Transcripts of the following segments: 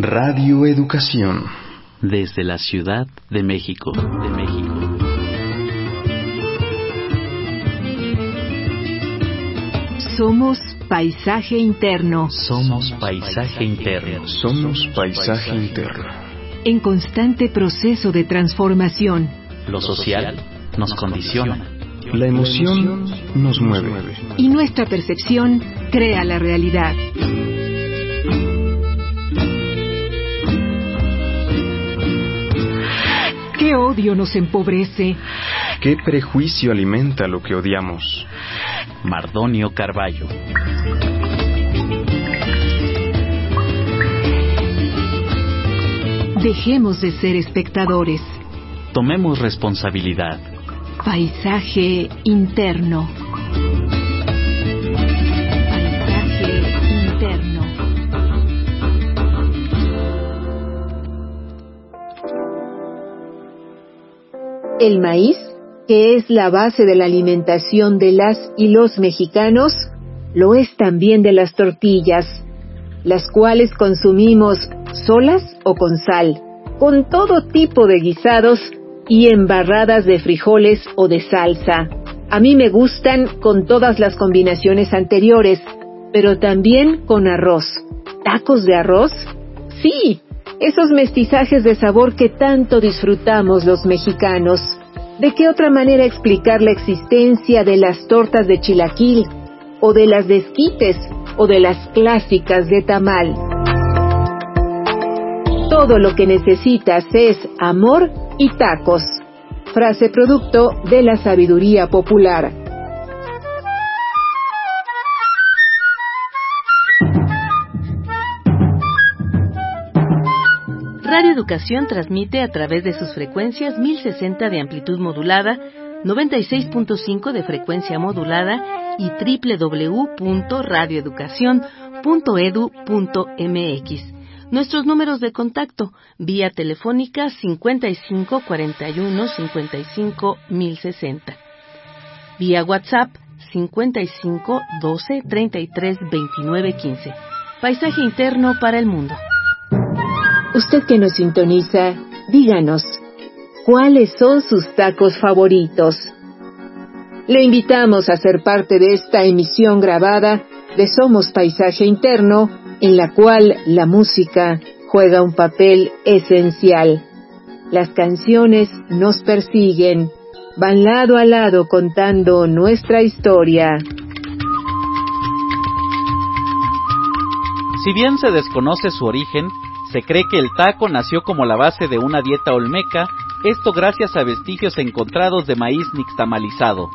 Radio Educación. Desde la Ciudad de México. De México. Somos paisaje interno. Somos paisaje interno. Somos paisaje interno. En constante proceso de transformación. Lo social nos condiciona. La emoción nos mueve. Y nuestra percepción crea la realidad. ¿Qué odio nos empobrece? ¿Qué prejuicio alimenta lo que odiamos? Mardonio Carballo. Dejemos de ser espectadores. Tomemos responsabilidad. Paisaje interno. El maíz, que es la base de la alimentación de las y los mexicanos, lo es también de las tortillas, las cuales consumimos solas o con sal, con todo tipo de guisados y embarradas de frijoles o de salsa. A mí me gustan con todas las combinaciones anteriores, pero también con arroz. ¿Tacos de arroz? Sí, esos mestizajes de sabor que tanto disfrutamos los mexicanos. ¿De qué otra manera explicar la existencia de las tortas de chilaquil, o de las de esquites, o de las clásicas de tamal? Todo lo que necesitas es amor y tacos. Frase producto de la sabiduría popular. Educación transmite a través de sus frecuencias 1060 de amplitud modulada, 96.5 de frecuencia modulada y www.radioeducacion.edu.mx. Nuestros números de contacto, vía telefónica 55 41 55 1060. Vía WhatsApp 55 12 33 29 15. Paisaje interno para el mundo. Usted que nos sintoniza, díganos, ¿cuáles son sus tacos favoritos? Le invitamos a ser parte de esta emisión grabada de Somos Paisaje Interno, en la cual la música juega un papel esencial. Las canciones nos persiguen, van lado a lado contando nuestra historia. Si bien se desconoce su origen, se cree que el taco nació como la base de una dieta olmeca, esto gracias a vestigios encontrados de maíz nixtamalizado.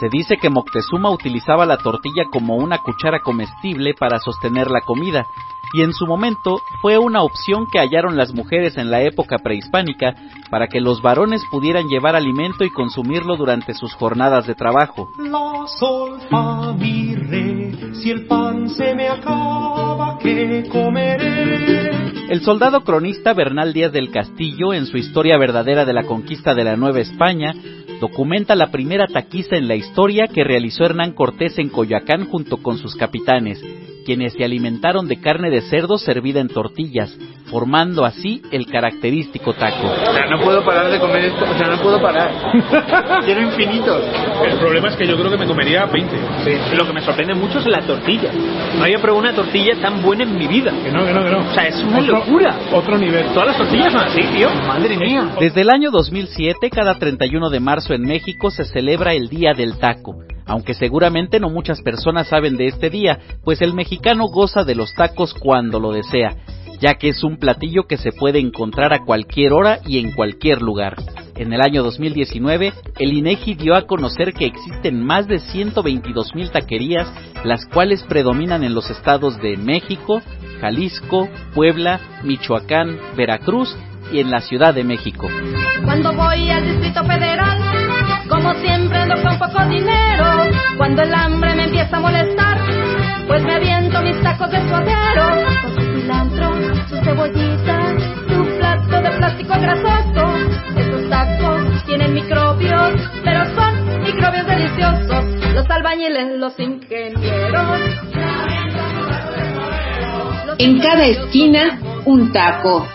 Se dice que Moctezuma utilizaba la tortilla como una cuchara comestible para sostener la comida, y en su momento fue una opción que hallaron las mujeres en la época prehispánica para que los varones pudieran llevar alimento y consumirlo durante sus jornadas de trabajo. La mi re, si el pan se me acaba, ¿qué comeré? El soldado cronista Bernal Díaz del Castillo, en su historia verdadera de la conquista de la Nueva España, documenta la primera taquiza en la historia que realizó Hernán Cortés en Coyoacán junto con sus capitanes, quienes se alimentaron de carne de cerdo servida en tortillas, formando así el característico taco. O sea, no puedo parar de comer esto, o sea, no puedo parar. Quiero infinitos. El problema es que yo creo que me comería 20. Lo que me sorprende mucho es la tortilla. No había probado una tortilla tan buena en mi vida. Que no, que no, que no. O sea, es una Otro- locura. Otro nivel. Todas las tortillas son así, tío. Madre mía. Desde el año 2007, cada 31 de marzo en México se celebra el Día del Taco, aunque seguramente no muchas personas saben de este día, pues el mexicano goza de los tacos cuando lo desea, ya que es un platillo que se puede encontrar a cualquier hora y en cualquier lugar. En el año 2019, el INEGI dio a conocer que existen más de 122 mil taquerías, las cuales predominan en los estados de México, Jalisco, Puebla, Michoacán, Veracruz y en la Ciudad de México. Cuando voy al Distrito Federal, como siempre ando con poco dinero. Cuando el hambre me empieza a molestar, pues me aviento mis tacos de suadero. Con su cilantro, su cebollita, su plato de plástico grasoso. Estos tacos tienen microbios, pero son microbios deliciosos. Los albañiles, los ingenieros. En cada esquina un taco.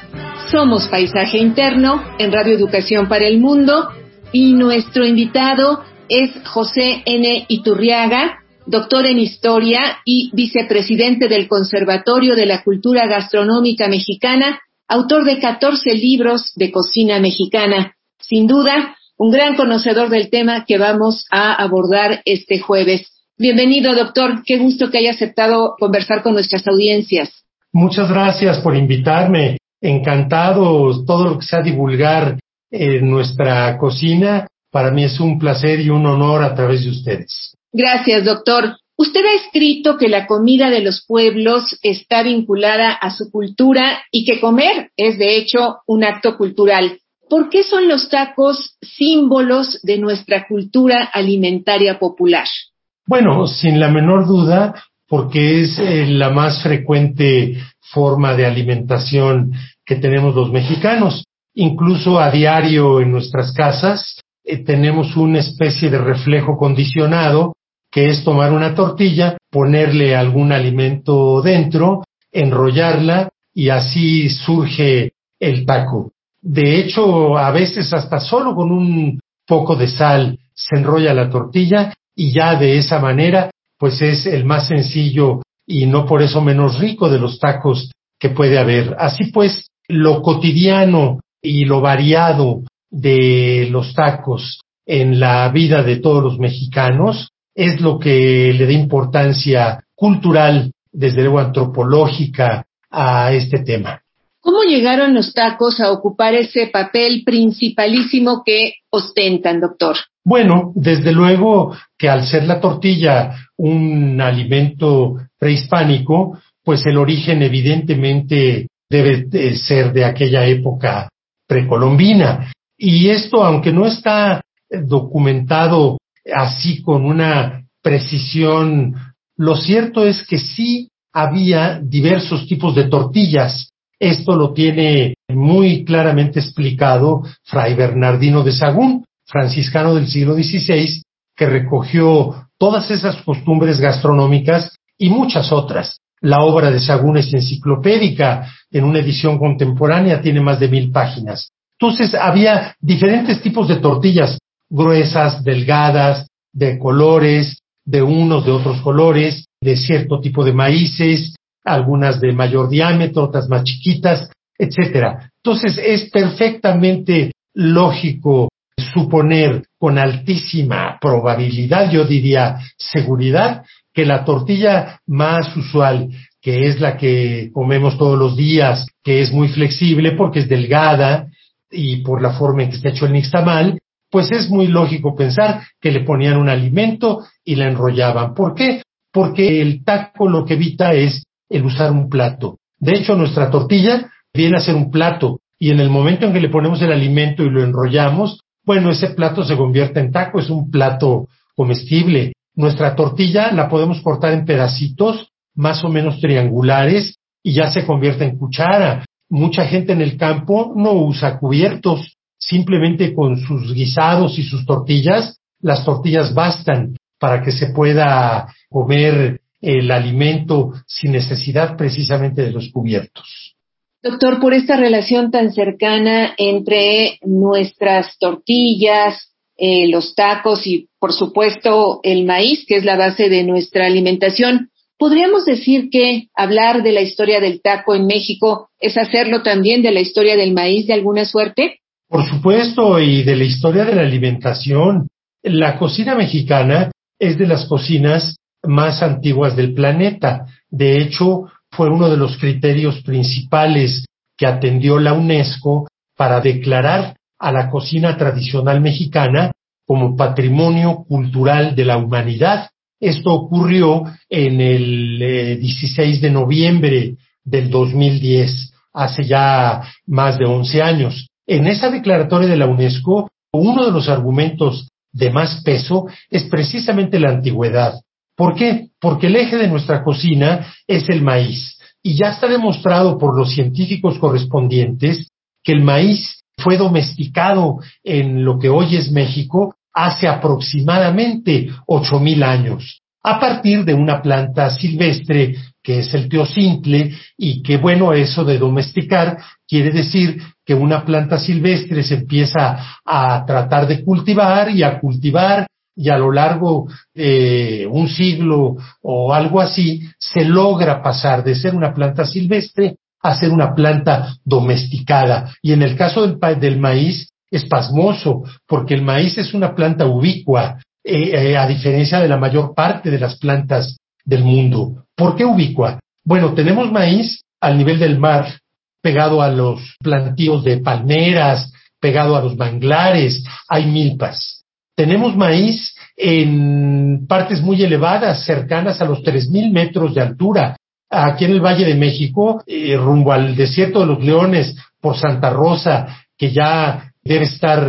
Somos Paisaje Interno en Radio Educación para el Mundo y nuestro invitado es José N. Iturriaga, doctor en Historia y vicepresidente del Conservatorio de la Cultura Gastronómica Mexicana, autor de 14 libros de cocina mexicana. Sin duda, un gran conocedor del tema que vamos a abordar este jueves. Bienvenido, doctor. Qué gusto que haya aceptado conversar con nuestras audiencias. Muchas gracias por invitarme. Encantado todo lo que sea divulgar en nuestra cocina. Para mí es un placer y un honor a través de ustedes. Gracias, doctor. Usted ha escrito que la comida de los pueblos está vinculada a su cultura y que comer es, de hecho, un acto cultural. ¿Por qué son los tacos símbolos de nuestra cultura alimentaria popular? Bueno, sin la menor duda, porque es eh, la más frecuente forma de alimentación que tenemos los mexicanos. Incluso a diario en nuestras casas eh, tenemos una especie de reflejo condicionado que es tomar una tortilla, ponerle algún alimento dentro, enrollarla y así surge el taco. De hecho, a veces hasta solo con un poco de sal se enrolla la tortilla y ya de esa manera, pues es el más sencillo y no por eso menos rico de los tacos que puede haber. Así pues, lo cotidiano y lo variado de los tacos en la vida de todos los mexicanos es lo que le da importancia cultural, desde luego antropológica, a este tema. ¿Cómo llegaron los tacos a ocupar ese papel principalísimo que ostentan, doctor? Bueno, desde luego que al ser la tortilla un alimento prehispánico, pues el origen evidentemente debe de ser de aquella época precolombina. Y esto, aunque no está documentado así con una precisión. Lo cierto es que sí había diversos tipos de tortillas. Esto lo tiene muy claramente explicado Fray Bernardino de Sagún, franciscano del siglo XVI, que recogió todas esas costumbres gastronómicas y muchas otras. La obra de Sagún es enciclopédica, en una edición contemporánea tiene más de mil páginas. Entonces había diferentes tipos de tortillas, gruesas, delgadas, de colores, de unos de otros colores, de cierto tipo de maíces, algunas de mayor diámetro, otras más chiquitas, etcétera. Entonces es perfectamente lógico suponer con altísima probabilidad, yo diría seguridad, que la tortilla más usual, que es la que comemos todos los días, que es muy flexible porque es delgada, y por la forma en que está hecho el nixtamal, pues es muy lógico pensar que le ponían un alimento y la enrollaban. ¿Por qué? Porque el taco lo que evita es el usar un plato. De hecho, nuestra tortilla viene a ser un plato y en el momento en que le ponemos el alimento y lo enrollamos, bueno, ese plato se convierte en taco, es un plato comestible. Nuestra tortilla la podemos cortar en pedacitos más o menos triangulares y ya se convierte en cuchara mucha gente en el campo no usa cubiertos, simplemente con sus guisados y sus tortillas, las tortillas bastan para que se pueda comer el alimento sin necesidad precisamente de los cubiertos. Doctor, por esta relación tan cercana entre nuestras tortillas, eh, los tacos y, por supuesto, el maíz, que es la base de nuestra alimentación, ¿Podríamos decir que hablar de la historia del taco en México es hacerlo también de la historia del maíz de alguna suerte? Por supuesto, y de la historia de la alimentación. La cocina mexicana es de las cocinas más antiguas del planeta. De hecho, fue uno de los criterios principales que atendió la UNESCO para declarar a la cocina tradicional mexicana como patrimonio cultural de la humanidad. Esto ocurrió en el 16 eh, de noviembre del 2010, hace ya más de 11 años. En esa declaratoria de la UNESCO, uno de los argumentos de más peso es precisamente la antigüedad. ¿Por qué? Porque el eje de nuestra cocina es el maíz. Y ya está demostrado por los científicos correspondientes que el maíz fue domesticado en lo que hoy es México hace aproximadamente ocho mil años, a partir de una planta silvestre que es el teocintle, y que bueno, eso de domesticar quiere decir que una planta silvestre se empieza a tratar de cultivar y a cultivar y a lo largo de un siglo o algo así se logra pasar de ser una planta silvestre a ser una planta domesticada. Y en el caso del, del maíz es pasmoso, porque el maíz es una planta ubicua, eh, eh, a diferencia de la mayor parte de las plantas del mundo. ¿Por qué ubicua? Bueno, tenemos maíz al nivel del mar, pegado a los plantíos de palmeras, pegado a los manglares, hay milpas. Tenemos maíz en partes muy elevadas, cercanas a los 3.000 metros de altura. Aquí en el Valle de México, eh, rumbo al desierto de los Leones, por Santa Rosa, que ya debe estar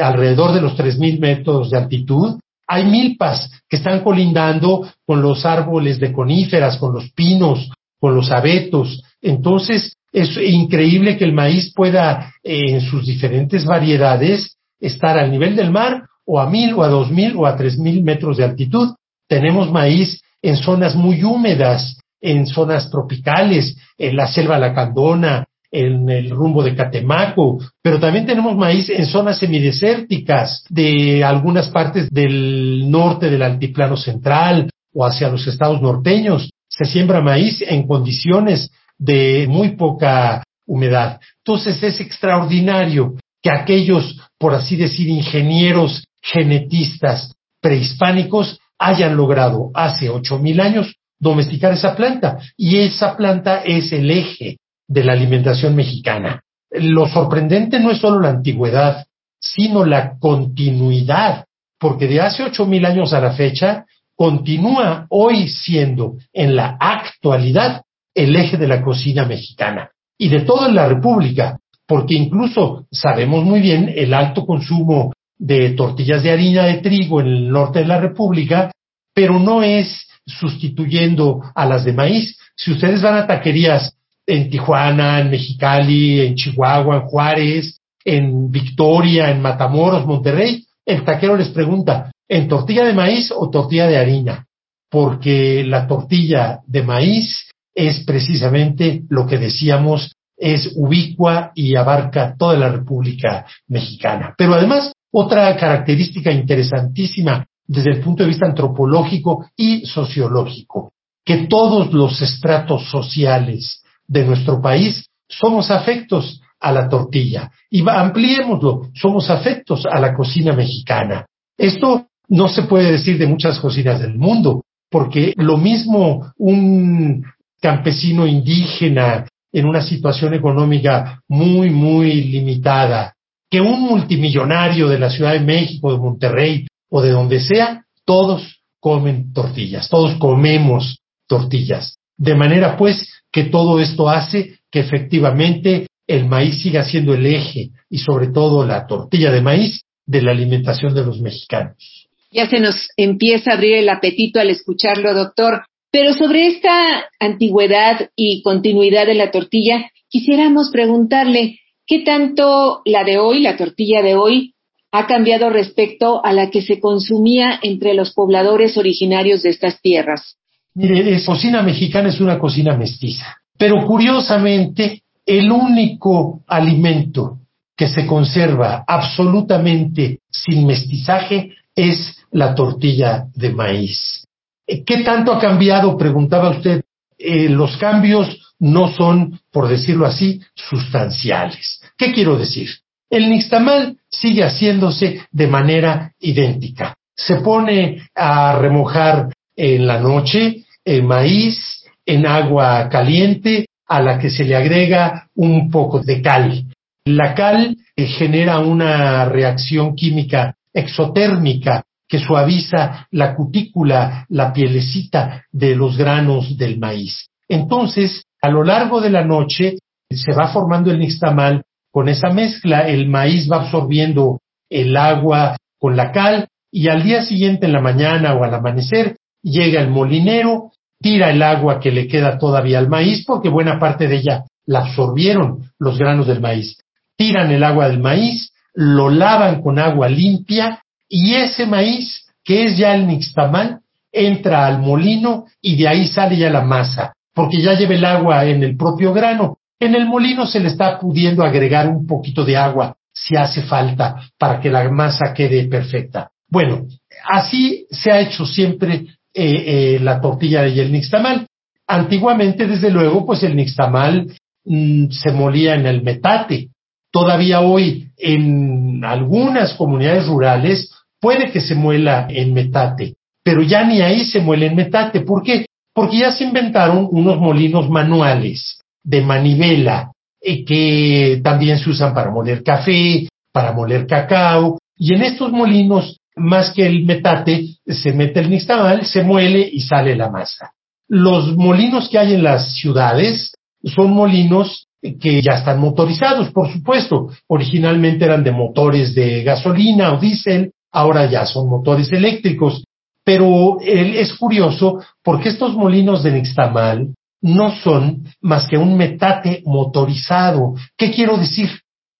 alrededor de los 3.000 metros de altitud, hay milpas que están colindando con los árboles de coníferas, con los pinos, con los abetos. Entonces, es increíble que el maíz pueda, eh, en sus diferentes variedades, estar al nivel del mar o a mil o a dos mil o a tres mil metros de altitud. Tenemos maíz en zonas muy húmedas, en zonas tropicales, en la selva lacandona, en el rumbo de Catemaco, pero también tenemos maíz en zonas semidesérticas de algunas partes del norte del altiplano central o hacia los estados norteños. Se siembra maíz en condiciones de muy poca humedad. Entonces es extraordinario que aquellos, por así decir, ingenieros genetistas prehispánicos hayan logrado hace ocho mil años domesticar esa planta y esa planta es el eje de la alimentación mexicana. Lo sorprendente no es solo la antigüedad, sino la continuidad, porque de hace ocho mil años a la fecha continúa hoy siendo en la actualidad el eje de la cocina mexicana y de toda la República, porque incluso sabemos muy bien el alto consumo de tortillas de harina de trigo en el norte de la República, pero no es sustituyendo a las de maíz. Si ustedes van a taquerías en Tijuana, en Mexicali, en Chihuahua, en Juárez, en Victoria, en Matamoros, Monterrey, el taquero les pregunta, ¿en tortilla de maíz o tortilla de harina? Porque la tortilla de maíz es precisamente lo que decíamos, es ubicua y abarca toda la República Mexicana. Pero además, otra característica interesantísima desde el punto de vista antropológico y sociológico, que todos los estratos sociales de nuestro país somos afectos a la tortilla. Y ampliémoslo, somos afectos a la cocina mexicana. Esto no se puede decir de muchas cocinas del mundo, porque lo mismo un campesino indígena en una situación económica muy, muy limitada, que un multimillonario de la Ciudad de México, de Monterrey o de donde sea, todos comen tortillas, todos comemos tortillas. De manera pues que todo esto hace que efectivamente el maíz siga siendo el eje y sobre todo la tortilla de maíz de la alimentación de los mexicanos. Ya se nos empieza a abrir el apetito al escucharlo, doctor. Pero sobre esta antigüedad y continuidad de la tortilla, quisiéramos preguntarle qué tanto la de hoy, la tortilla de hoy, ha cambiado respecto a la que se consumía entre los pobladores originarios de estas tierras. Mire, la cocina mexicana es una cocina mestiza, pero curiosamente el único alimento que se conserva absolutamente sin mestizaje es la tortilla de maíz. ¿Qué tanto ha cambiado? Preguntaba usted. Eh, los cambios no son, por decirlo así, sustanciales. ¿Qué quiero decir? El nixtamal sigue haciéndose de manera idéntica. Se pone a remojar en la noche el maíz en agua caliente a la que se le agrega un poco de cal. La cal eh, genera una reacción química exotérmica que suaviza la cutícula, la pielecita de los granos del maíz. Entonces, a lo largo de la noche se va formando el nixtamal con esa mezcla, el maíz va absorbiendo el agua con la cal y al día siguiente en la mañana o al amanecer llega el molinero, tira el agua que le queda todavía al maíz porque buena parte de ella la absorbieron los granos del maíz. Tiran el agua del maíz, lo lavan con agua limpia y ese maíz, que es ya el nixtamal, entra al molino y de ahí sale ya la masa. porque ya lleva el agua en el propio grano. En el molino se le está pudiendo agregar un poquito de agua si hace falta para que la masa quede perfecta. Bueno, así se ha hecho siempre eh, eh, la tortilla y el nixtamal. Antiguamente, desde luego, pues el nixtamal mm, se molía en el metate. Todavía hoy en algunas comunidades rurales puede que se muela en metate, pero ya ni ahí se muele en metate. ¿Por qué? Porque ya se inventaron unos molinos manuales de manivela eh, que también se usan para moler café, para moler cacao, y en estos molinos, más que el metate, se mete el nixtamal, se muele y sale la masa. Los molinos que hay en las ciudades son molinos que ya están motorizados, por supuesto. Originalmente eran de motores de gasolina o diésel, ahora ya son motores eléctricos. Pero es curioso porque estos molinos de nixtamal no son más que un metate motorizado. ¿Qué quiero decir?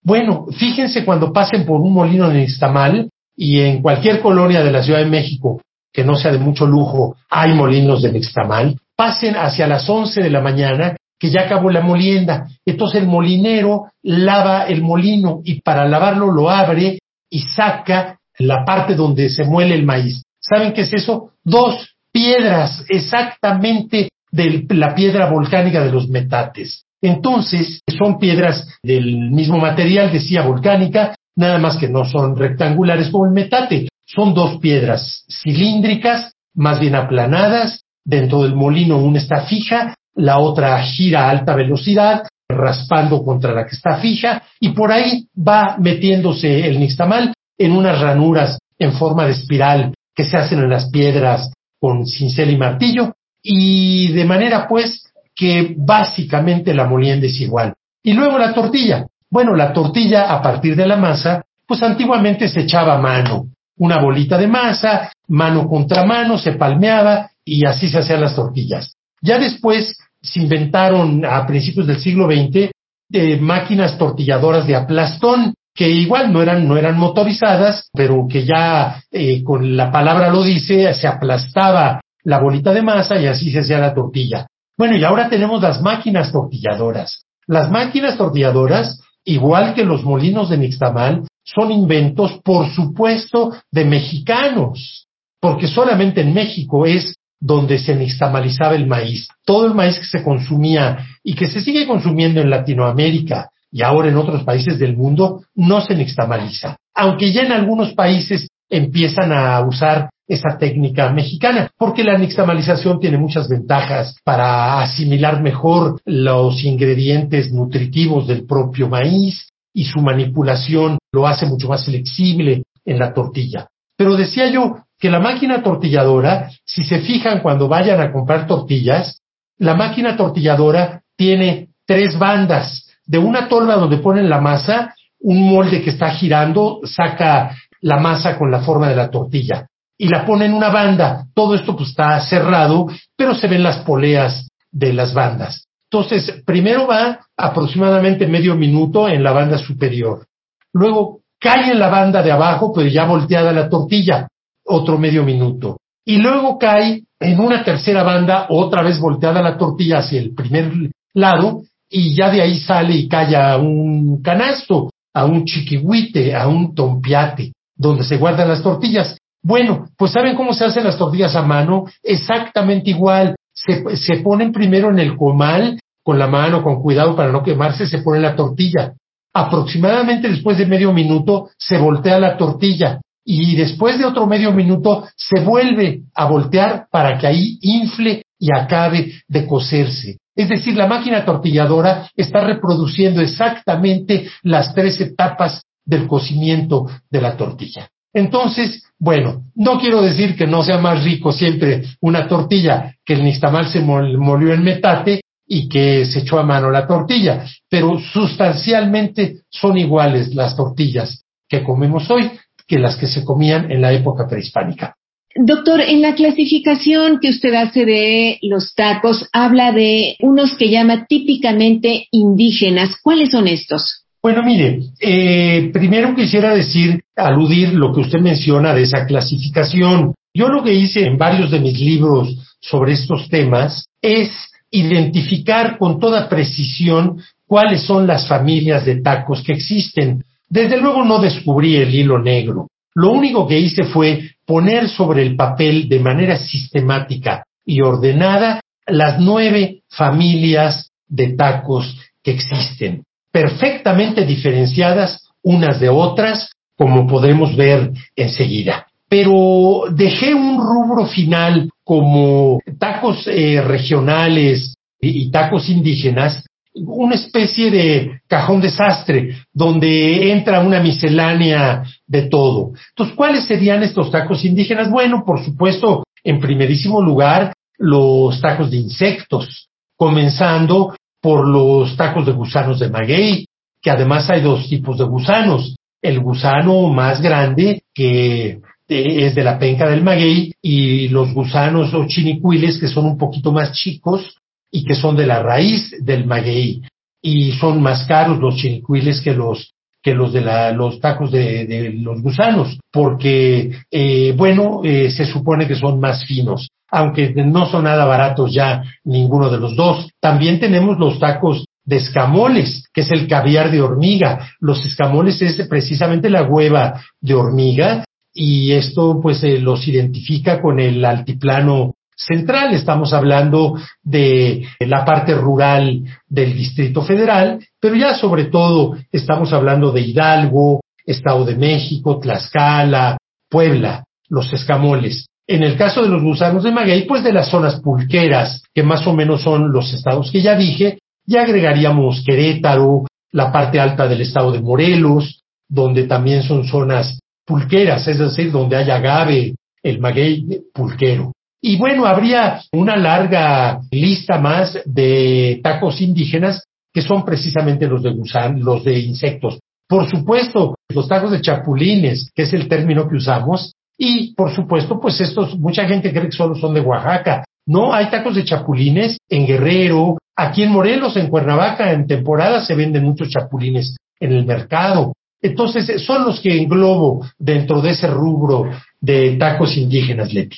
Bueno, fíjense cuando pasen por un molino de nixtamal y en cualquier colonia de la Ciudad de México que no sea de mucho lujo, hay molinos de nixtamal, pasen hacia las 11 de la mañana que ya acabó la molienda. Entonces el molinero lava el molino y para lavarlo lo abre y saca la parte donde se muele el maíz. ¿Saben qué es eso? Dos piedras exactamente de la piedra volcánica de los metates. Entonces, son piedras del mismo material, decía volcánica, nada más que no son rectangulares como el metate. Son dos piedras cilíndricas, más bien aplanadas. Dentro del molino una está fija, la otra gira a alta velocidad, raspando contra la que está fija, y por ahí va metiéndose el nixtamal en unas ranuras en forma de espiral que se hacen en las piedras con cincel y martillo, y de manera pues que básicamente la molienda es igual. Y luego la tortilla. Bueno, la tortilla a partir de la masa, pues antiguamente se echaba mano. Una bolita de masa, mano contra mano, se palmeaba y así se hacían las tortillas. Ya después se inventaron a principios del siglo XX eh, máquinas tortilladoras de aplastón, que igual no eran, no eran motorizadas, pero que ya eh, con la palabra lo dice, se aplastaba la bolita de masa y así se hacía la tortilla. Bueno, y ahora tenemos las máquinas tortilladoras. Las máquinas tortilladoras, igual que los molinos de nixtamal, son inventos, por supuesto, de mexicanos, porque solamente en México es donde se nixtamalizaba el maíz. Todo el maíz que se consumía y que se sigue consumiendo en Latinoamérica y ahora en otros países del mundo no se nixtamaliza. Aunque ya en algunos países empiezan a usar esa técnica mexicana, porque la nixtamalización tiene muchas ventajas para asimilar mejor los ingredientes nutritivos del propio maíz y su manipulación lo hace mucho más flexible en la tortilla. Pero decía yo que la máquina tortilladora, si se fijan cuando vayan a comprar tortillas, la máquina tortilladora tiene tres bandas. De una tolva donde ponen la masa, un molde que está girando saca la masa con la forma de la tortilla y la pone en una banda. Todo esto pues está cerrado, pero se ven las poleas de las bandas. Entonces, primero va aproximadamente medio minuto en la banda superior. Luego cae en la banda de abajo, pero ya volteada la tortilla, otro medio minuto. Y luego cae en una tercera banda, otra vez volteada la tortilla hacia el primer lado, y ya de ahí sale y cae a un canasto, a un chiquihuite, a un tompiate, donde se guardan las tortillas. Bueno, pues ¿saben cómo se hacen las tortillas a mano? Exactamente igual. Se, se ponen primero en el comal, con la mano, con cuidado para no quemarse, se pone la tortilla. Aproximadamente después de medio minuto se voltea la tortilla y después de otro medio minuto se vuelve a voltear para que ahí infle y acabe de cocerse. Es decir, la máquina tortilladora está reproduciendo exactamente las tres etapas del cocimiento de la tortilla. Entonces, bueno, no quiero decir que no sea más rico siempre una tortilla que el nixtamal se molió en metate y que se echó a mano la tortilla, pero sustancialmente son iguales las tortillas que comemos hoy que las que se comían en la época prehispánica. Doctor, en la clasificación que usted hace de los tacos, habla de unos que llama típicamente indígenas. ¿Cuáles son estos? Bueno, mire, eh, primero quisiera decir, aludir lo que usted menciona de esa clasificación. Yo lo que hice en varios de mis libros sobre estos temas es identificar con toda precisión cuáles son las familias de tacos que existen. Desde luego no descubrí el hilo negro. Lo único que hice fue poner sobre el papel de manera sistemática y ordenada las nueve familias de tacos que existen, perfectamente diferenciadas unas de otras, como podemos ver enseguida. Pero dejé un rubro final como tacos eh, regionales y, tacos indígenas, una especie de cajón desastre donde entra una miscelánea de todo. Entonces, ¿cuáles serían estos tacos indígenas? Bueno, por supuesto, en primerísimo lugar, los tacos de insectos, comenzando por los tacos de gusanos de maguey, que además hay dos tipos de gusanos. El gusano más grande, que es de la penca del maguey, y los gusanos o chinicuiles, que son un poquito más chicos y que son de la raíz del maguey. Y son más caros los chinicuiles que los que los de la, los tacos de, de los gusanos, porque, eh, bueno, eh, se supone que son más finos, aunque no son nada baratos ya ninguno de los dos. También tenemos los tacos de escamoles, que es el caviar de hormiga. Los escamoles es precisamente la hueva de hormiga y esto pues eh, los identifica con el altiplano central. Estamos hablando de la parte rural del Distrito Federal, pero ya sobre todo estamos hablando de Hidalgo, Estado de México, Tlaxcala, Puebla, los escamoles. En el caso de los gusanos de maguey, pues de las zonas pulqueras, que más o menos son los estados que ya dije, ya agregaríamos Querétaro, la parte alta del estado de Morelos, donde también son zonas pulqueras, es decir, donde hay agave, el maguey pulquero. Y bueno, habría una larga lista más de tacos indígenas que son precisamente los de gusán, los de insectos. Por supuesto, los tacos de chapulines, que es el término que usamos, y por supuesto, pues estos, mucha gente cree que solo son de Oaxaca. No, hay tacos de chapulines en Guerrero, Aquí en Morelos, en Cuernavaca, en temporada se venden muchos chapulines en el mercado. Entonces, son los que englobo dentro de ese rubro de tacos indígenas, Leti.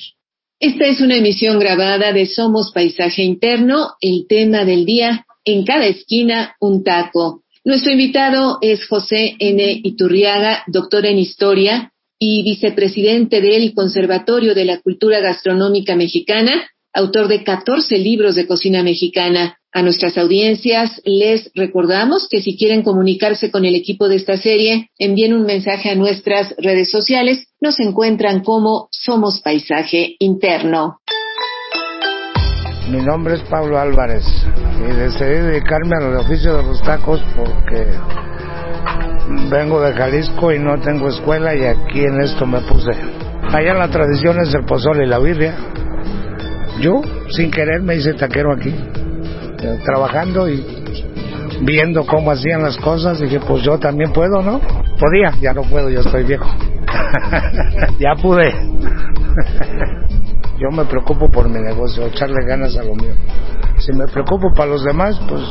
Esta es una emisión grabada de Somos Paisaje Interno, el tema del día, en cada esquina un taco. Nuestro invitado es José N. Iturriaga, doctor en Historia y vicepresidente del Conservatorio de la Cultura Gastronómica Mexicana, autor de 14 libros de cocina mexicana. A nuestras audiencias les recordamos que si quieren comunicarse con el equipo de esta serie, envíen un mensaje a nuestras redes sociales. Nos encuentran como Somos Paisaje Interno. Mi nombre es Pablo Álvarez y decidí dedicarme al oficio de los tacos porque vengo de Jalisco y no tengo escuela y aquí en esto me puse. Allá la tradición es el pozole y la birria. Yo, sin querer, me hice taquero aquí eh, trabajando y viendo cómo hacían las cosas, dije, pues yo también puedo, ¿no? Podía, ya no puedo, yo estoy viejo. ya pude. yo me preocupo por mi negocio, echarle ganas a lo mío. Si me preocupo para los demás, pues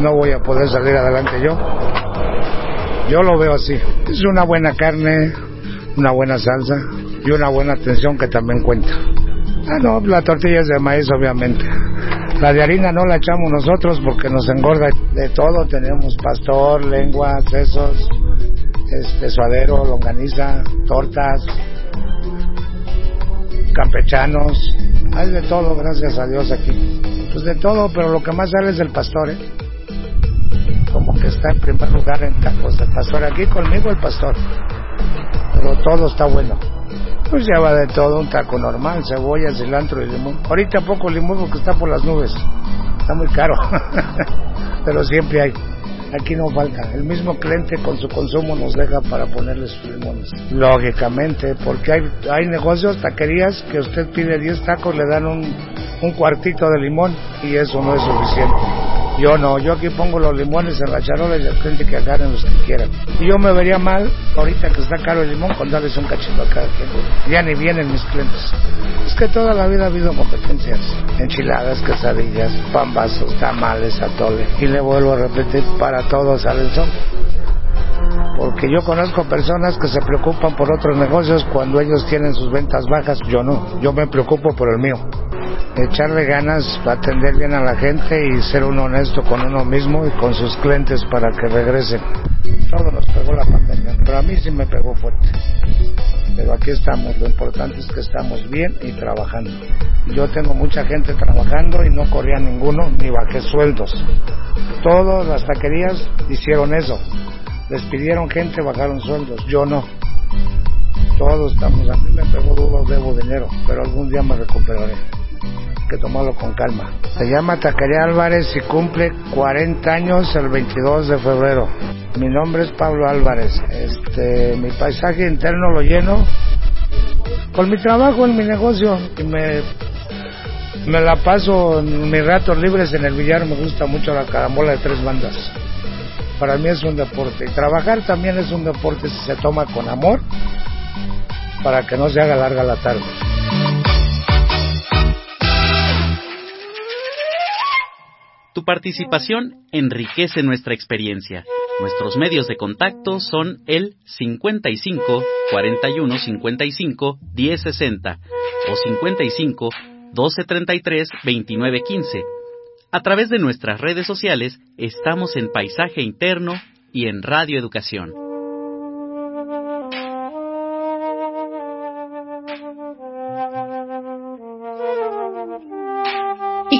no voy a poder salir adelante yo. Yo lo veo así. Es una buena carne, una buena salsa y una buena atención que también cuenta. Ah, no, la tortilla es de maíz, obviamente. La de harina no la echamos nosotros porque nos engorda de todo. Tenemos pastor, lengua, sesos, este, suadero, longaniza, tortas, campechanos. Hay de todo, gracias a Dios aquí. Pues de todo, pero lo que más sale es el pastor, ¿eh? Como que está en primer lugar en tacos de pastor. Aquí conmigo el pastor. Pero todo está bueno. Pues lleva de todo, un taco normal, cebolla, cilantro y limón. Ahorita poco limón porque está por las nubes. Está muy caro. Pero siempre hay. Aquí no falta. El mismo cliente con su consumo nos deja para ponerle sus limones. Lógicamente, porque hay, hay negocios, taquerías, que usted pide 10 tacos, le dan un, un cuartito de limón y eso no es suficiente. Yo no, yo aquí pongo los limones en la charola y el cliente que agarren los que quieran. Y yo me vería mal, ahorita que está caro el limón, con darles un cachito a cada quien. Ya ni vienen mis clientes. Es que toda la vida ha habido competencias. Enchiladas, quesadillas, pambazos, tamales, atole. Y le vuelvo a repetir, para todos sale el sol. Porque yo conozco personas que se preocupan por otros negocios cuando ellos tienen sus ventas bajas. Yo no, yo me preocupo por el mío. Echarle ganas, atender bien a la gente y ser uno honesto con uno mismo y con sus clientes para que regresen. Todo nos pegó la pandemia, pero a mí sí me pegó fuerte. Pero aquí estamos, lo importante es que estamos bien y trabajando. Yo tengo mucha gente trabajando y no corría ninguno ni bajé sueldos. Todas las taquerías hicieron eso. Despidieron gente, bajaron sueldos. Yo no. Todos estamos, a mí me pegó duro, debo dinero, pero algún día me recuperaré que tomarlo con calma. Se llama Taquería Álvarez y cumple 40 años el 22 de febrero. Mi nombre es Pablo Álvarez. Este, mi paisaje interno lo lleno con mi trabajo en mi negocio y me me la paso en mis ratos libres en el billar, me gusta mucho la carambola de tres bandas. Para mí es un deporte y trabajar también es un deporte si se toma con amor para que no se haga larga la tarde. Tu participación enriquece nuestra experiencia. Nuestros medios de contacto son el 55 41 55 10 60 o 55 12 33 29 15. A través de nuestras redes sociales estamos en Paisaje Interno y en Radio Educación.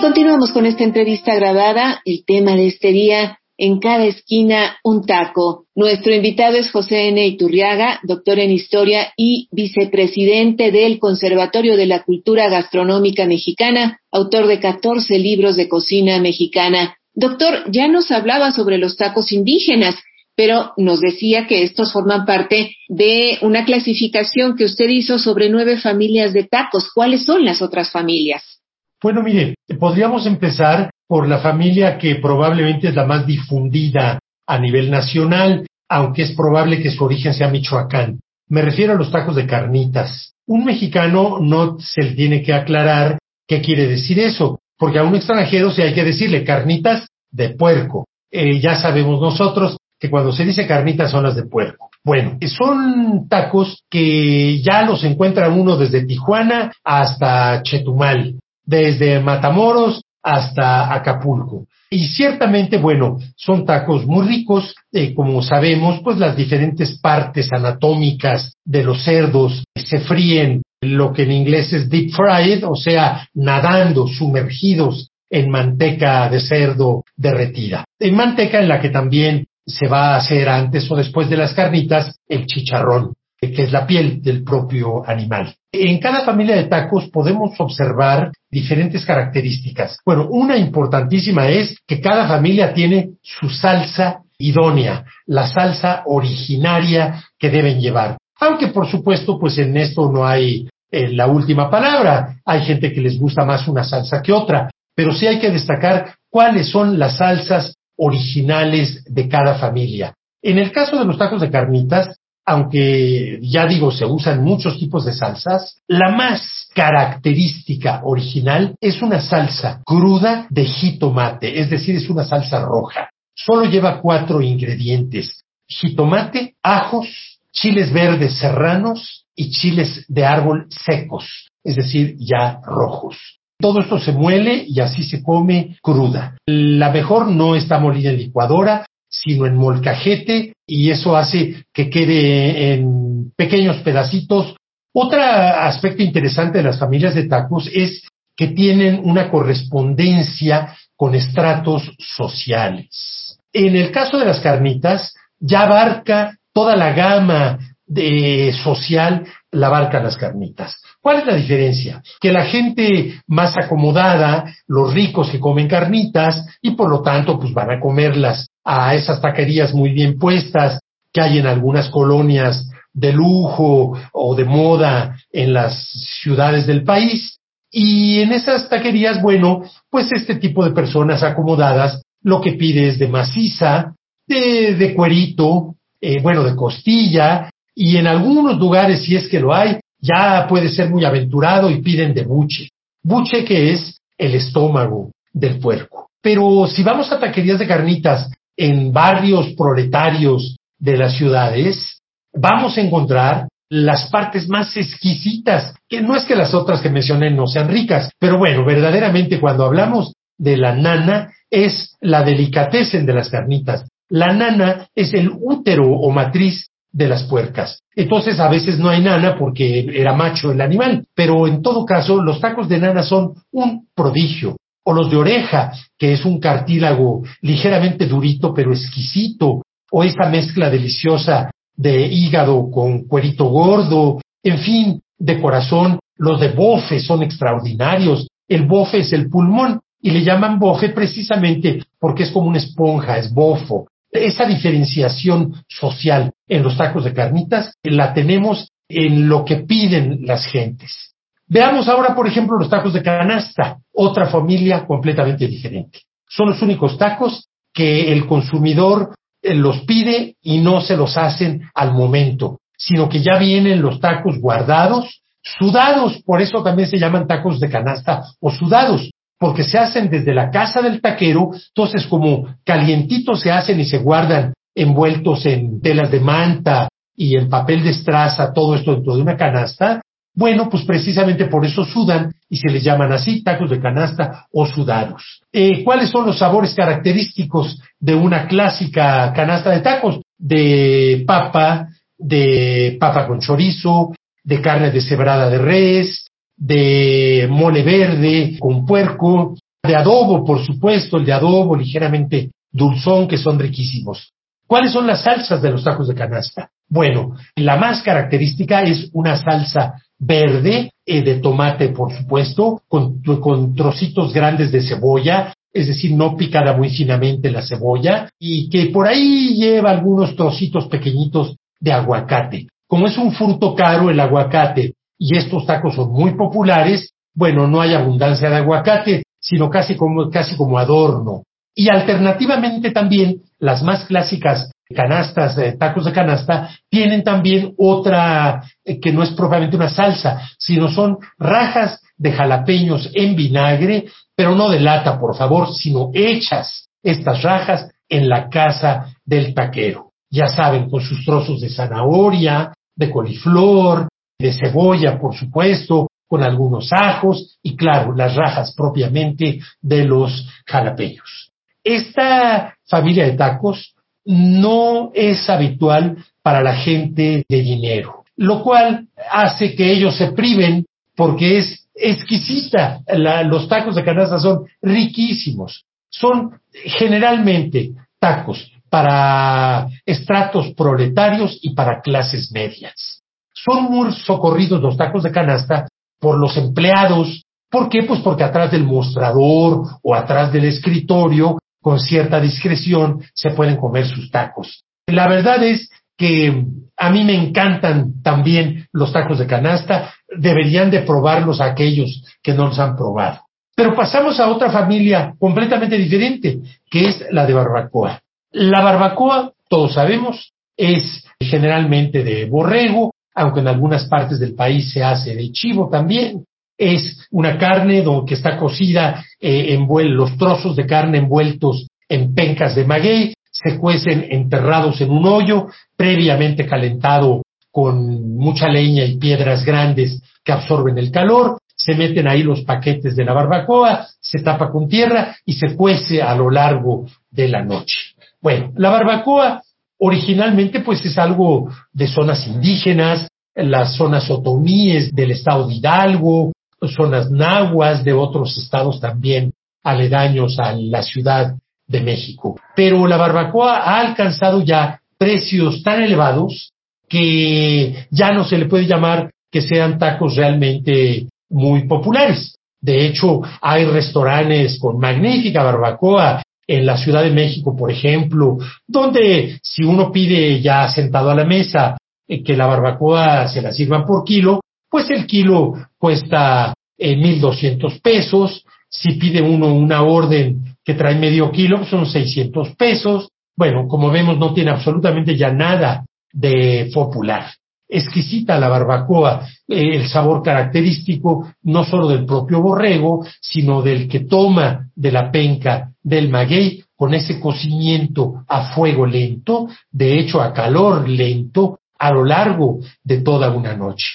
Continuamos con esta entrevista grabada. El tema de este día, en cada esquina un taco. Nuestro invitado es José N. Iturriaga, doctor en historia y vicepresidente del Conservatorio de la Cultura Gastronómica Mexicana, autor de 14 libros de cocina mexicana. Doctor, ya nos hablaba sobre los tacos indígenas, pero nos decía que estos forman parte de una clasificación que usted hizo sobre nueve familias de tacos. ¿Cuáles son las otras familias? Bueno, mire, podríamos empezar por la familia que probablemente es la más difundida a nivel nacional, aunque es probable que su origen sea Michoacán. Me refiero a los tacos de carnitas. Un mexicano no se le tiene que aclarar qué quiere decir eso, porque a un extranjero se hay que decirle carnitas de puerco. Eh, ya sabemos nosotros que cuando se dice carnitas son las de puerco. Bueno, son tacos que ya los encuentra uno desde Tijuana hasta Chetumal desde Matamoros hasta Acapulco. Y ciertamente, bueno, son tacos muy ricos, eh, como sabemos, pues las diferentes partes anatómicas de los cerdos se fríen, lo que en inglés es deep fried, o sea, nadando, sumergidos en manteca de cerdo derretida. En manteca en la que también se va a hacer antes o después de las carnitas el chicharrón que es la piel del propio animal. En cada familia de tacos podemos observar diferentes características. Bueno, una importantísima es que cada familia tiene su salsa idónea, la salsa originaria que deben llevar. Aunque por supuesto, pues en esto no hay eh, la última palabra. Hay gente que les gusta más una salsa que otra, pero sí hay que destacar cuáles son las salsas originales de cada familia. En el caso de los tacos de carnitas, aunque ya digo, se usan muchos tipos de salsas, la más característica original es una salsa cruda de jitomate, es decir, es una salsa roja. Solo lleva cuatro ingredientes, jitomate, ajos, chiles verdes serranos y chiles de árbol secos, es decir, ya rojos. Todo esto se muele y así se come cruda. La mejor no está molida en licuadora, sino en molcajete y eso hace que quede en pequeños pedacitos. Otro aspecto interesante de las familias de tacos es que tienen una correspondencia con estratos sociales. En el caso de las carnitas, ya abarca toda la gama de social, la abarca las carnitas. ¿Cuál es la diferencia? Que la gente más acomodada, los ricos que comen carnitas y por lo tanto pues van a comerlas a esas taquerías muy bien puestas que hay en algunas colonias de lujo o de moda en las ciudades del país. Y en esas taquerías, bueno, pues este tipo de personas acomodadas lo que pide es de maciza, de, cuerito, eh, bueno, de costilla, y en algunos lugares, si es que lo hay, ya puede ser muy aventurado y piden de buche. Buche que es el estómago del puerco. Pero si vamos a taquerías de carnitas en barrios proletarios de las ciudades, vamos a encontrar las partes más exquisitas, que no es que las otras que mencioné no sean ricas, pero bueno, verdaderamente cuando hablamos de la nana es la delicatessen de las carnitas. La nana es el útero o matriz de las puercas. Entonces a veces no hay nana porque era macho el animal, pero en todo caso los tacos de nana son un prodigio. O los de oreja, que es un cartílago ligeramente durito pero exquisito, o esa mezcla deliciosa de hígado con cuerito gordo, en fin, de corazón. Los de bofe son extraordinarios. El bofe es el pulmón y le llaman bofe precisamente porque es como una esponja, es bofo. Esa diferenciación social en los tacos de carnitas la tenemos en lo que piden las gentes. Veamos ahora, por ejemplo, los tacos de canasta, otra familia completamente diferente. Son los únicos tacos que el consumidor eh, los pide y no se los hacen al momento, sino que ya vienen los tacos guardados, sudados, por eso también se llaman tacos de canasta o sudados, porque se hacen desde la casa del taquero, entonces como calientitos se hacen y se guardan envueltos en telas de manta y en papel de estraza, todo esto dentro de una canasta, bueno, pues precisamente por eso sudan y se les llaman así, tacos de canasta o sudados. Eh, ¿Cuáles son los sabores característicos de una clásica canasta de tacos? De papa, de papa con chorizo, de carne deshebrada de res, de mole verde con puerco, de adobo, por supuesto, el de adobo ligeramente dulzón, que son riquísimos. ¿Cuáles son las salsas de los tacos de canasta? Bueno, la más característica es una salsa verde, eh, de tomate, por supuesto, con, con trocitos grandes de cebolla, es decir, no picada muy finamente la cebolla, y que por ahí lleva algunos trocitos pequeñitos de aguacate. Como es un fruto caro el aguacate y estos tacos son muy populares, bueno, no hay abundancia de aguacate, sino casi como, casi como adorno. Y alternativamente también las más clásicas canastas, eh, tacos de canasta, tienen también otra eh, que no es propiamente una salsa, sino son rajas de jalapeños en vinagre, pero no de lata, por favor, sino hechas estas rajas en la casa del taquero. Ya saben, con sus trozos de zanahoria, de coliflor, de cebolla, por supuesto, con algunos ajos y claro, las rajas propiamente de los jalapeños. Esta familia de tacos no es habitual para la gente de dinero, lo cual hace que ellos se priven porque es exquisita. los tacos de canasta son riquísimos. Son generalmente tacos para estratos proletarios y para clases medias. Son muy socorridos los tacos de canasta por los empleados. ¿Por qué? Pues porque atrás del mostrador o atrás del escritorio con cierta discreción se pueden comer sus tacos. La verdad es que a mí me encantan también los tacos de canasta, deberían de probarlos aquellos que no los han probado. Pero pasamos a otra familia completamente diferente, que es la de barbacoa. La barbacoa, todos sabemos, es generalmente de borrego, aunque en algunas partes del país se hace de chivo también es una carne que está cocida eh, en los trozos de carne envueltos en pencas de maguey, se cuecen enterrados en un hoyo previamente calentado con mucha leña y piedras grandes que absorben el calor, se meten ahí los paquetes de la barbacoa, se tapa con tierra y se cuece a lo largo de la noche. Bueno, la barbacoa originalmente pues es algo de zonas indígenas, las zonas otomíes del estado de Hidalgo, zonas nahuas de otros estados también aledaños a la Ciudad de México. Pero la barbacoa ha alcanzado ya precios tan elevados que ya no se le puede llamar que sean tacos realmente muy populares. De hecho, hay restaurantes con magnífica barbacoa en la Ciudad de México, por ejemplo, donde si uno pide ya sentado a la mesa eh, que la barbacoa se la sirvan por kilo, pues el kilo cuesta eh, mil doscientos pesos. Si pide uno una orden que trae medio kilo, pues son 600 pesos. Bueno, como vemos, no tiene absolutamente ya nada de popular. Exquisita la barbacoa, eh, el sabor característico no solo del propio borrego, sino del que toma de la penca del maguey con ese cocimiento a fuego lento, de hecho a calor lento, a lo largo de toda una noche.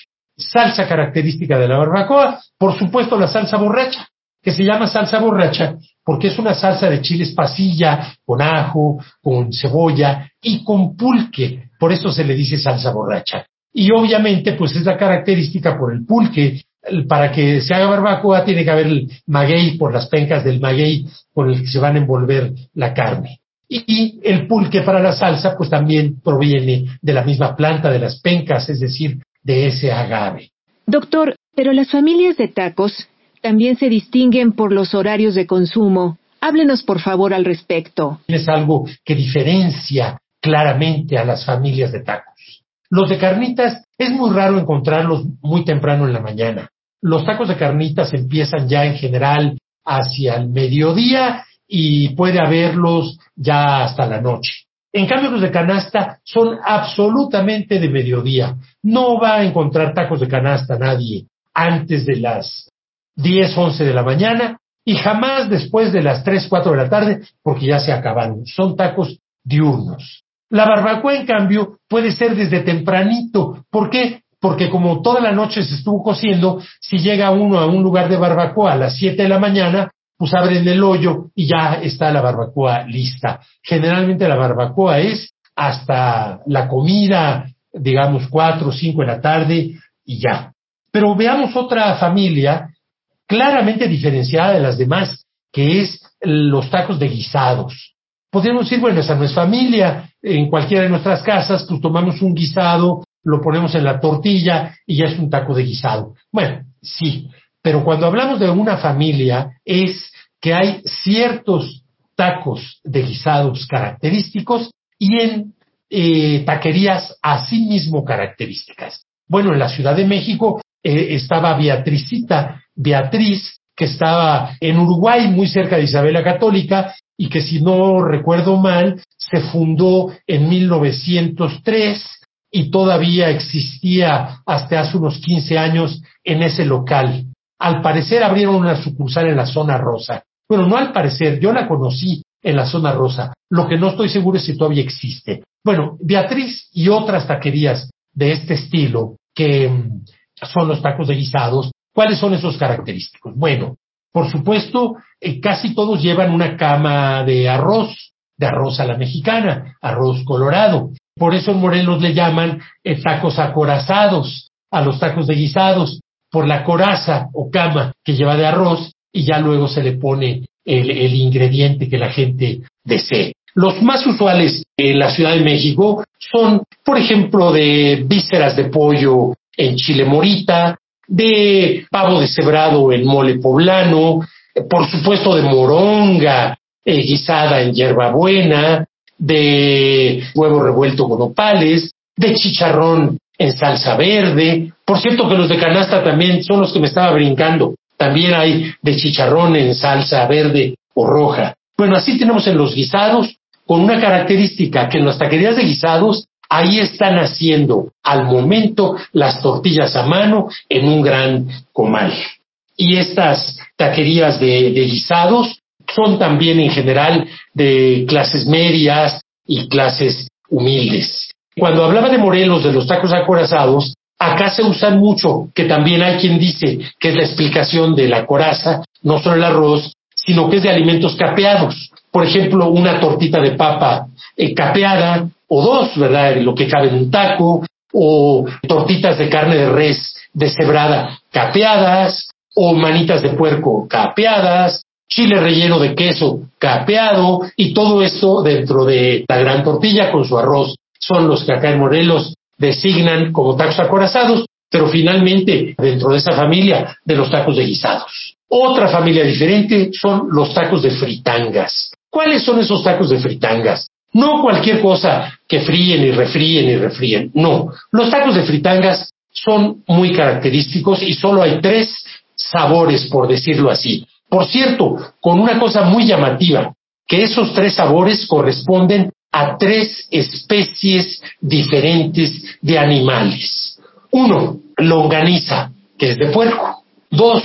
Salsa característica de la barbacoa, por supuesto la salsa borracha, que se llama salsa borracha porque es una salsa de chiles pasilla, con ajo, con cebolla y con pulque, por eso se le dice salsa borracha. Y obviamente, pues es la característica por el pulque. Para que se haga barbacoa tiene que haber el maguey por las pencas del maguey con el que se van a envolver la carne. Y el pulque para la salsa, pues también proviene de la misma planta de las pencas, es decir, de ese agave. Doctor, pero las familias de tacos también se distinguen por los horarios de consumo. Háblenos, por favor, al respecto. Es algo que diferencia claramente a las familias de tacos. Los de carnitas es muy raro encontrarlos muy temprano en la mañana. Los tacos de carnitas empiezan ya en general hacia el mediodía y puede haberlos ya hasta la noche. En cambio, los de canasta son absolutamente de mediodía. No va a encontrar tacos de canasta nadie antes de las 10, 11 de la mañana y jamás después de las 3, 4 de la tarde porque ya se acabaron. Son tacos diurnos. La barbacoa, en cambio, puede ser desde tempranito. ¿Por qué? Porque como toda la noche se estuvo cociendo, si llega uno a un lugar de barbacoa a las 7 de la mañana, pues abren el hoyo y ya está la barbacoa lista. Generalmente la barbacoa es hasta la comida, digamos, 4 o 5 de la tarde y ya. Pero veamos otra familia claramente diferenciada de las demás, que es los tacos de guisados. Podríamos decir, bueno, esa no es familia, en cualquiera de nuestras casas, pues tomamos un guisado, lo ponemos en la tortilla y ya es un taco de guisado. Bueno, sí, pero cuando hablamos de una familia es que hay ciertos tacos de guisados característicos y en eh, taquerías asimismo características. Bueno, en la Ciudad de México eh, estaba Beatricita Beatriz, que estaba en Uruguay, muy cerca de Isabela Católica, y que si no recuerdo mal, se fundó en 1903 y todavía existía hasta hace unos 15 años en ese local. Al parecer abrieron una sucursal en la zona rosa. Bueno, no al parecer, yo la conocí en la zona rosa. Lo que no estoy seguro es si todavía existe. Bueno, Beatriz y otras taquerías de este estilo, que mm, son los tacos de guisados, ¿Cuáles son esos característicos? Bueno, por supuesto, eh, casi todos llevan una cama de arroz, de arroz a la mexicana, arroz colorado. Por eso en Morelos le llaman eh, tacos acorazados a los tacos de guisados, por la coraza o cama que lleva de arroz y ya luego se le pone el, ingrediente que la gente desee. Los más usuales en la Ciudad de México son, por ejemplo, de vísceras de pollo en chile morita, de pavo deshebrado en mole poblano, por supuesto de moronga eh, guisada en hierbabuena, de huevo revuelto con opales, de chicharrón en salsa verde. Por cierto que los de canasta también son los que me estaba brincando. También hay de chicharrón en salsa verde o roja. Bueno, así tenemos en los guisados, con una característica que en las taquerías de guisados Ahí están haciendo al momento las tortillas a mano en un gran comal. Y estas taquerías de, guisados son también en general de clases medias y clases humildes. Cuando hablaba de Morelos, de los tacos acorazados, acá se usan mucho, que también hay quien dice que es la explicación de la coraza, no solo el arroz, sino que es de alimentos capeados. Por ejemplo, una tortita de papa eh, capeada o dos, ¿verdad? Lo que cabe en un taco, o tortitas de carne de res deshebrada capeadas, o manitas de puerco capeadas, chile relleno de queso capeado, y todo esto dentro de la gran tortilla con su arroz. Son los que acá en Morelos designan como tacos acorazados, pero finalmente dentro de esa familia de los tacos de guisados. Otra familia diferente son los tacos de fritangas. ¿Cuáles son esos tacos de fritangas? No cualquier cosa que fríen y refríen y refríen. No. Los tacos de fritangas son muy característicos y solo hay tres sabores, por decirlo así. Por cierto, con una cosa muy llamativa, que esos tres sabores corresponden a tres especies diferentes de animales. Uno, longaniza, que es de puerco. Dos,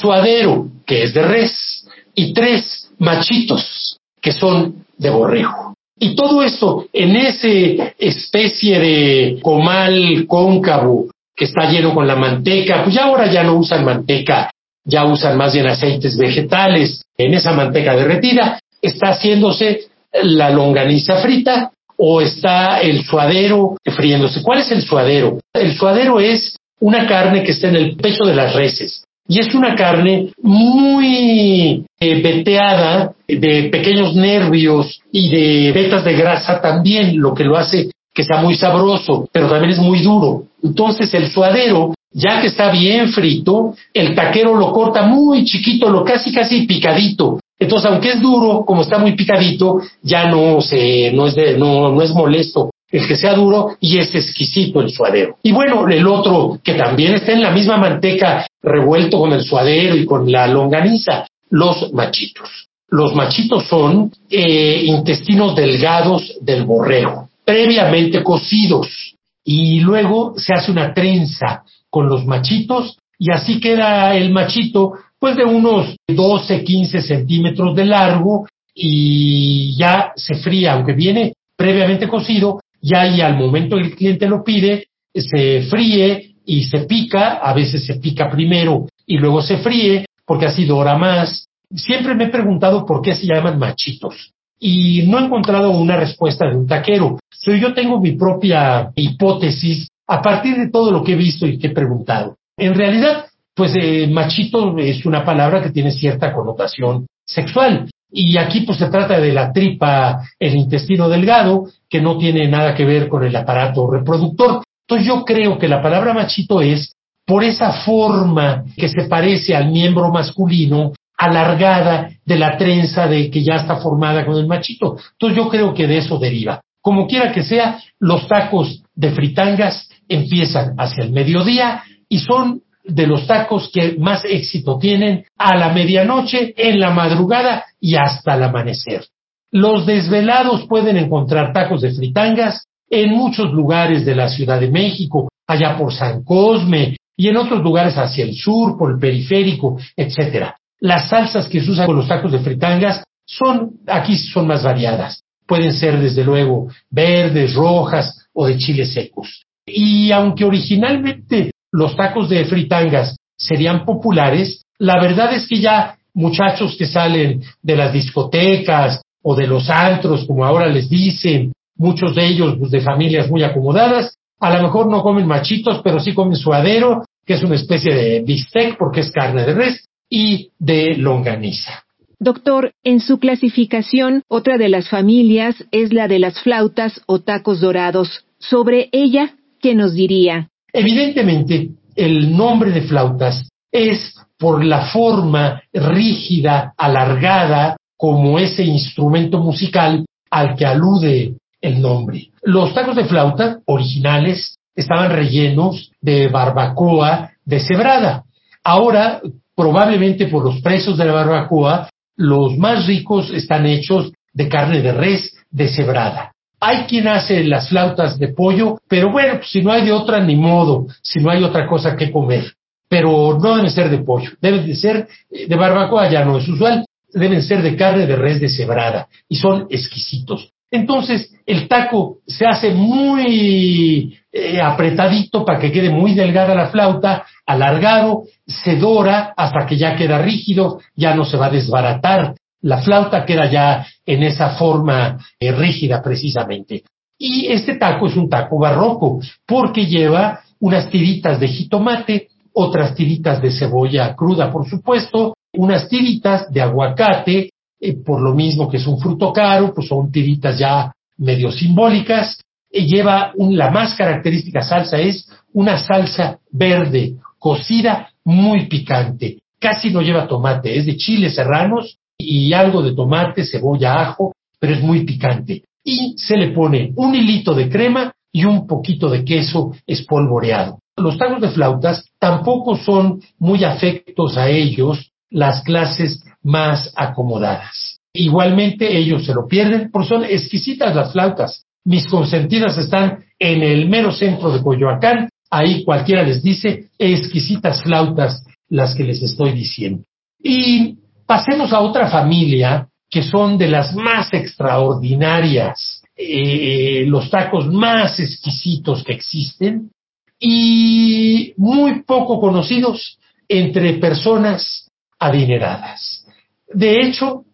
suadero, que es de res. Y tres, machitos, que son de borrejo. Y todo esto en ese especie de comal cóncavo que está lleno con la manteca, pues ya ahora ya no usan manteca, ya usan más bien aceites vegetales. En esa manteca derretida está haciéndose la longaniza frita o está el suadero friéndose. ¿Cuál es el suadero? El suadero es una carne que está en el pecho de las reses. Y es una carne muy eh, veteada de pequeños nervios y de vetas de grasa también, lo que lo hace que sea muy sabroso, pero también es muy duro. Entonces el suadero, ya que está bien frito, el taquero lo corta muy chiquito, lo casi casi picadito. Entonces, aunque es duro, como está muy picadito, ya no se, no es de, no, no es molesto el que sea duro y es exquisito el suadero. Y bueno, el otro que también está en la misma manteca revuelto con el suadero y con la longaniza, los machitos. Los machitos son eh, intestinos delgados del borrego, previamente cocidos, y luego se hace una trenza con los machitos y así queda el machito pues de unos 12, 15 centímetros de largo y ya se fría, aunque viene previamente cocido, y ahí al momento el cliente lo pide, se fríe y se pica, a veces se pica primero y luego se fríe porque así dora más. Siempre me he preguntado por qué se llaman machitos y no he encontrado una respuesta de un taquero. yo tengo mi propia hipótesis a partir de todo lo que he visto y que he preguntado. En realidad, pues eh, machito es una palabra que tiene cierta connotación sexual. Y aquí pues se trata de la tripa, el intestino delgado, que no tiene nada que ver con el aparato reproductor. Entonces yo creo que la palabra machito es por esa forma que se parece al miembro masculino alargada de la trenza de que ya está formada con el machito. Entonces yo creo que de eso deriva. Como quiera que sea, los tacos de fritangas empiezan hacia el mediodía y son de los tacos que más éxito tienen a la medianoche, en la madrugada y hasta el amanecer. Los desvelados pueden encontrar tacos de fritangas en muchos lugares de la Ciudad de México, allá por San Cosme y en otros lugares hacia el sur, por el periférico, etcétera. Las salsas que se usan con los tacos de fritangas son, aquí son más variadas. Pueden ser desde luego verdes, rojas o de chiles secos. Y aunque originalmente los tacos de fritangas serían populares, la verdad es que ya muchachos que salen de las discotecas o de los antros, como ahora les dicen, muchos de ellos pues, de familias muy acomodadas, a lo mejor no comen machitos, pero sí comen suadero, que es una especie de bistec porque es carne de res, y de longaniza. Doctor, en su clasificación, otra de las familias es la de las flautas o tacos dorados. Sobre ella, ¿qué nos diría? Evidentemente, el nombre de flautas es por la forma rígida, alargada, como ese instrumento musical al que alude el nombre. Los tacos de flauta originales estaban rellenos de barbacoa de cebrada. Ahora, probablemente por los precios de la barbacoa, los más ricos están hechos de carne de res cebrada. Hay quien hace las flautas de pollo, pero bueno, pues si no hay de otra, ni modo, si no hay otra cosa que comer. Pero no deben ser de pollo, deben de ser eh, de barbacoa, ya no es usual, deben ser de carne de res deshebrada y son exquisitos. Entonces, el taco se hace muy eh, apretadito para que quede muy delgada la flauta, alargado, se dora hasta que ya queda rígido, ya no se va a desbaratar, la flauta queda ya en esa forma eh, rígida precisamente. Y este taco es un taco barroco porque lleva unas tiritas de jitomate, otras tiritas de cebolla cruda, por supuesto, unas tiritas de aguacate, eh, por lo mismo que es un fruto caro, pues son tiritas ya medio simbólicas. y lleva la más característica salsa es una salsa verde cocida muy picante. Casi no lleva tomate, es de chiles serranos y algo de tomate, cebolla, ajo, pero es muy picante. Y se le pone un hilito de crema y un poquito de queso espolvoreado. Los tacos de flautas tampoco son muy afectos a ellos las clases más acomodadas. Igualmente ellos se lo pierden porque son exquisitas las flautas. Mis consentidas están en el mero centro de Coyoacán. Ahí cualquiera les dice exquisitas flautas las que les estoy diciendo. Y Pasemos a otra familia que son de las más extraordinarias, eh, los tacos más exquisitos que existen y muy poco conocidos entre personas adineradas. De hecho,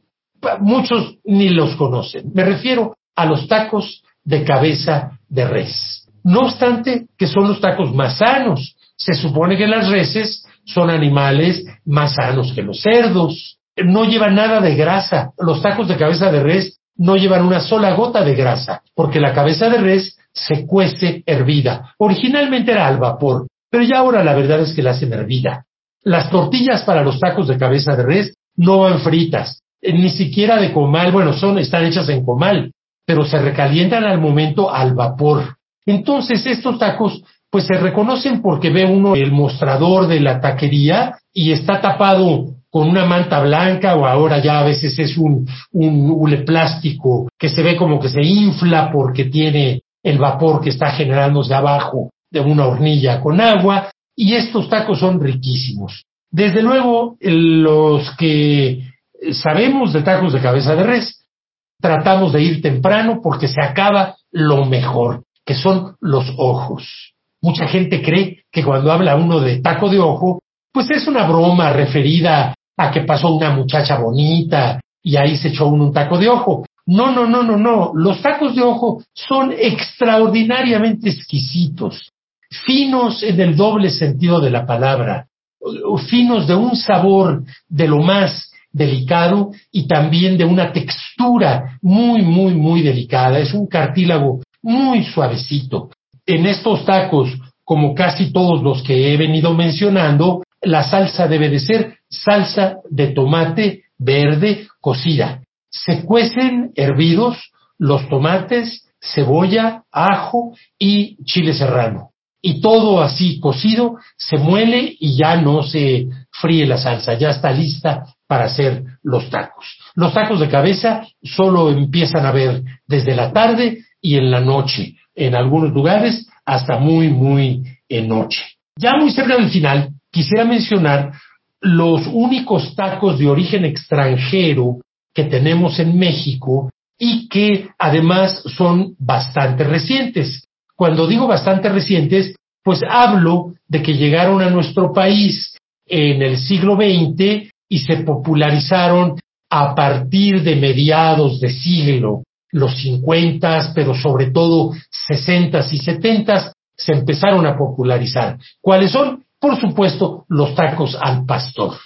muchos ni los conocen. Me refiero a los tacos de cabeza de res. No obstante, que son los tacos más sanos. Se supone que las reses son animales más sanos que los cerdos. No llevan nada de grasa. Los tacos de cabeza de res no llevan una sola gota de grasa, porque la cabeza de res se cuece hervida. Originalmente era al vapor, pero ya ahora la verdad es que la hacen hervida. Las tortillas para los tacos de cabeza de res no van fritas, eh, ni siquiera de comal, bueno, son, están hechas en comal, pero se recalientan al momento al vapor. Entonces estos tacos pues se reconocen porque ve uno el mostrador de la taquería y está tapado con una manta blanca o ahora ya a veces es un, un hule plástico que se ve como que se infla porque tiene el vapor que está generándose abajo de una hornilla con agua y estos tacos son riquísimos. Desde luego, los que sabemos de tacos de cabeza de res, tratamos de ir temprano porque se acaba lo mejor, que son los ojos. Mucha gente cree que cuando habla uno de taco de ojo, pues es una broma referida a que pasó una muchacha bonita y ahí se echó un taco de ojo. No, no, no, no, no. Los tacos de ojo son extraordinariamente exquisitos, finos en el doble sentido de la palabra, finos de un sabor de lo más delicado y también de una textura muy, muy, muy delicada. Es un cartílago muy suavecito en estos tacos, como casi todos los que he venido mencionando, la salsa debe de ser salsa de tomate verde cocida. Se cuecen hervidos los tomates, cebolla, ajo y chile serrano. Y todo así cocido se muele y ya no se fríe la salsa, ya está lista para hacer los tacos. Los tacos de cabeza solo empiezan a ver desde la tarde y en la noche en algunos lugares hasta muy, muy en noche. Ya muy cerca del final, quisiera mencionar los únicos tacos de origen extranjero que tenemos en México y que además son bastante recientes. Cuando digo bastante recientes, pues hablo de que llegaron a nuestro país en el siglo XX y se popularizaron a partir de mediados de siglo los 50, pero sobre todo 60 y 70 se empezaron a popularizar. ¿Cuáles son? Por supuesto, los tacos al pastor.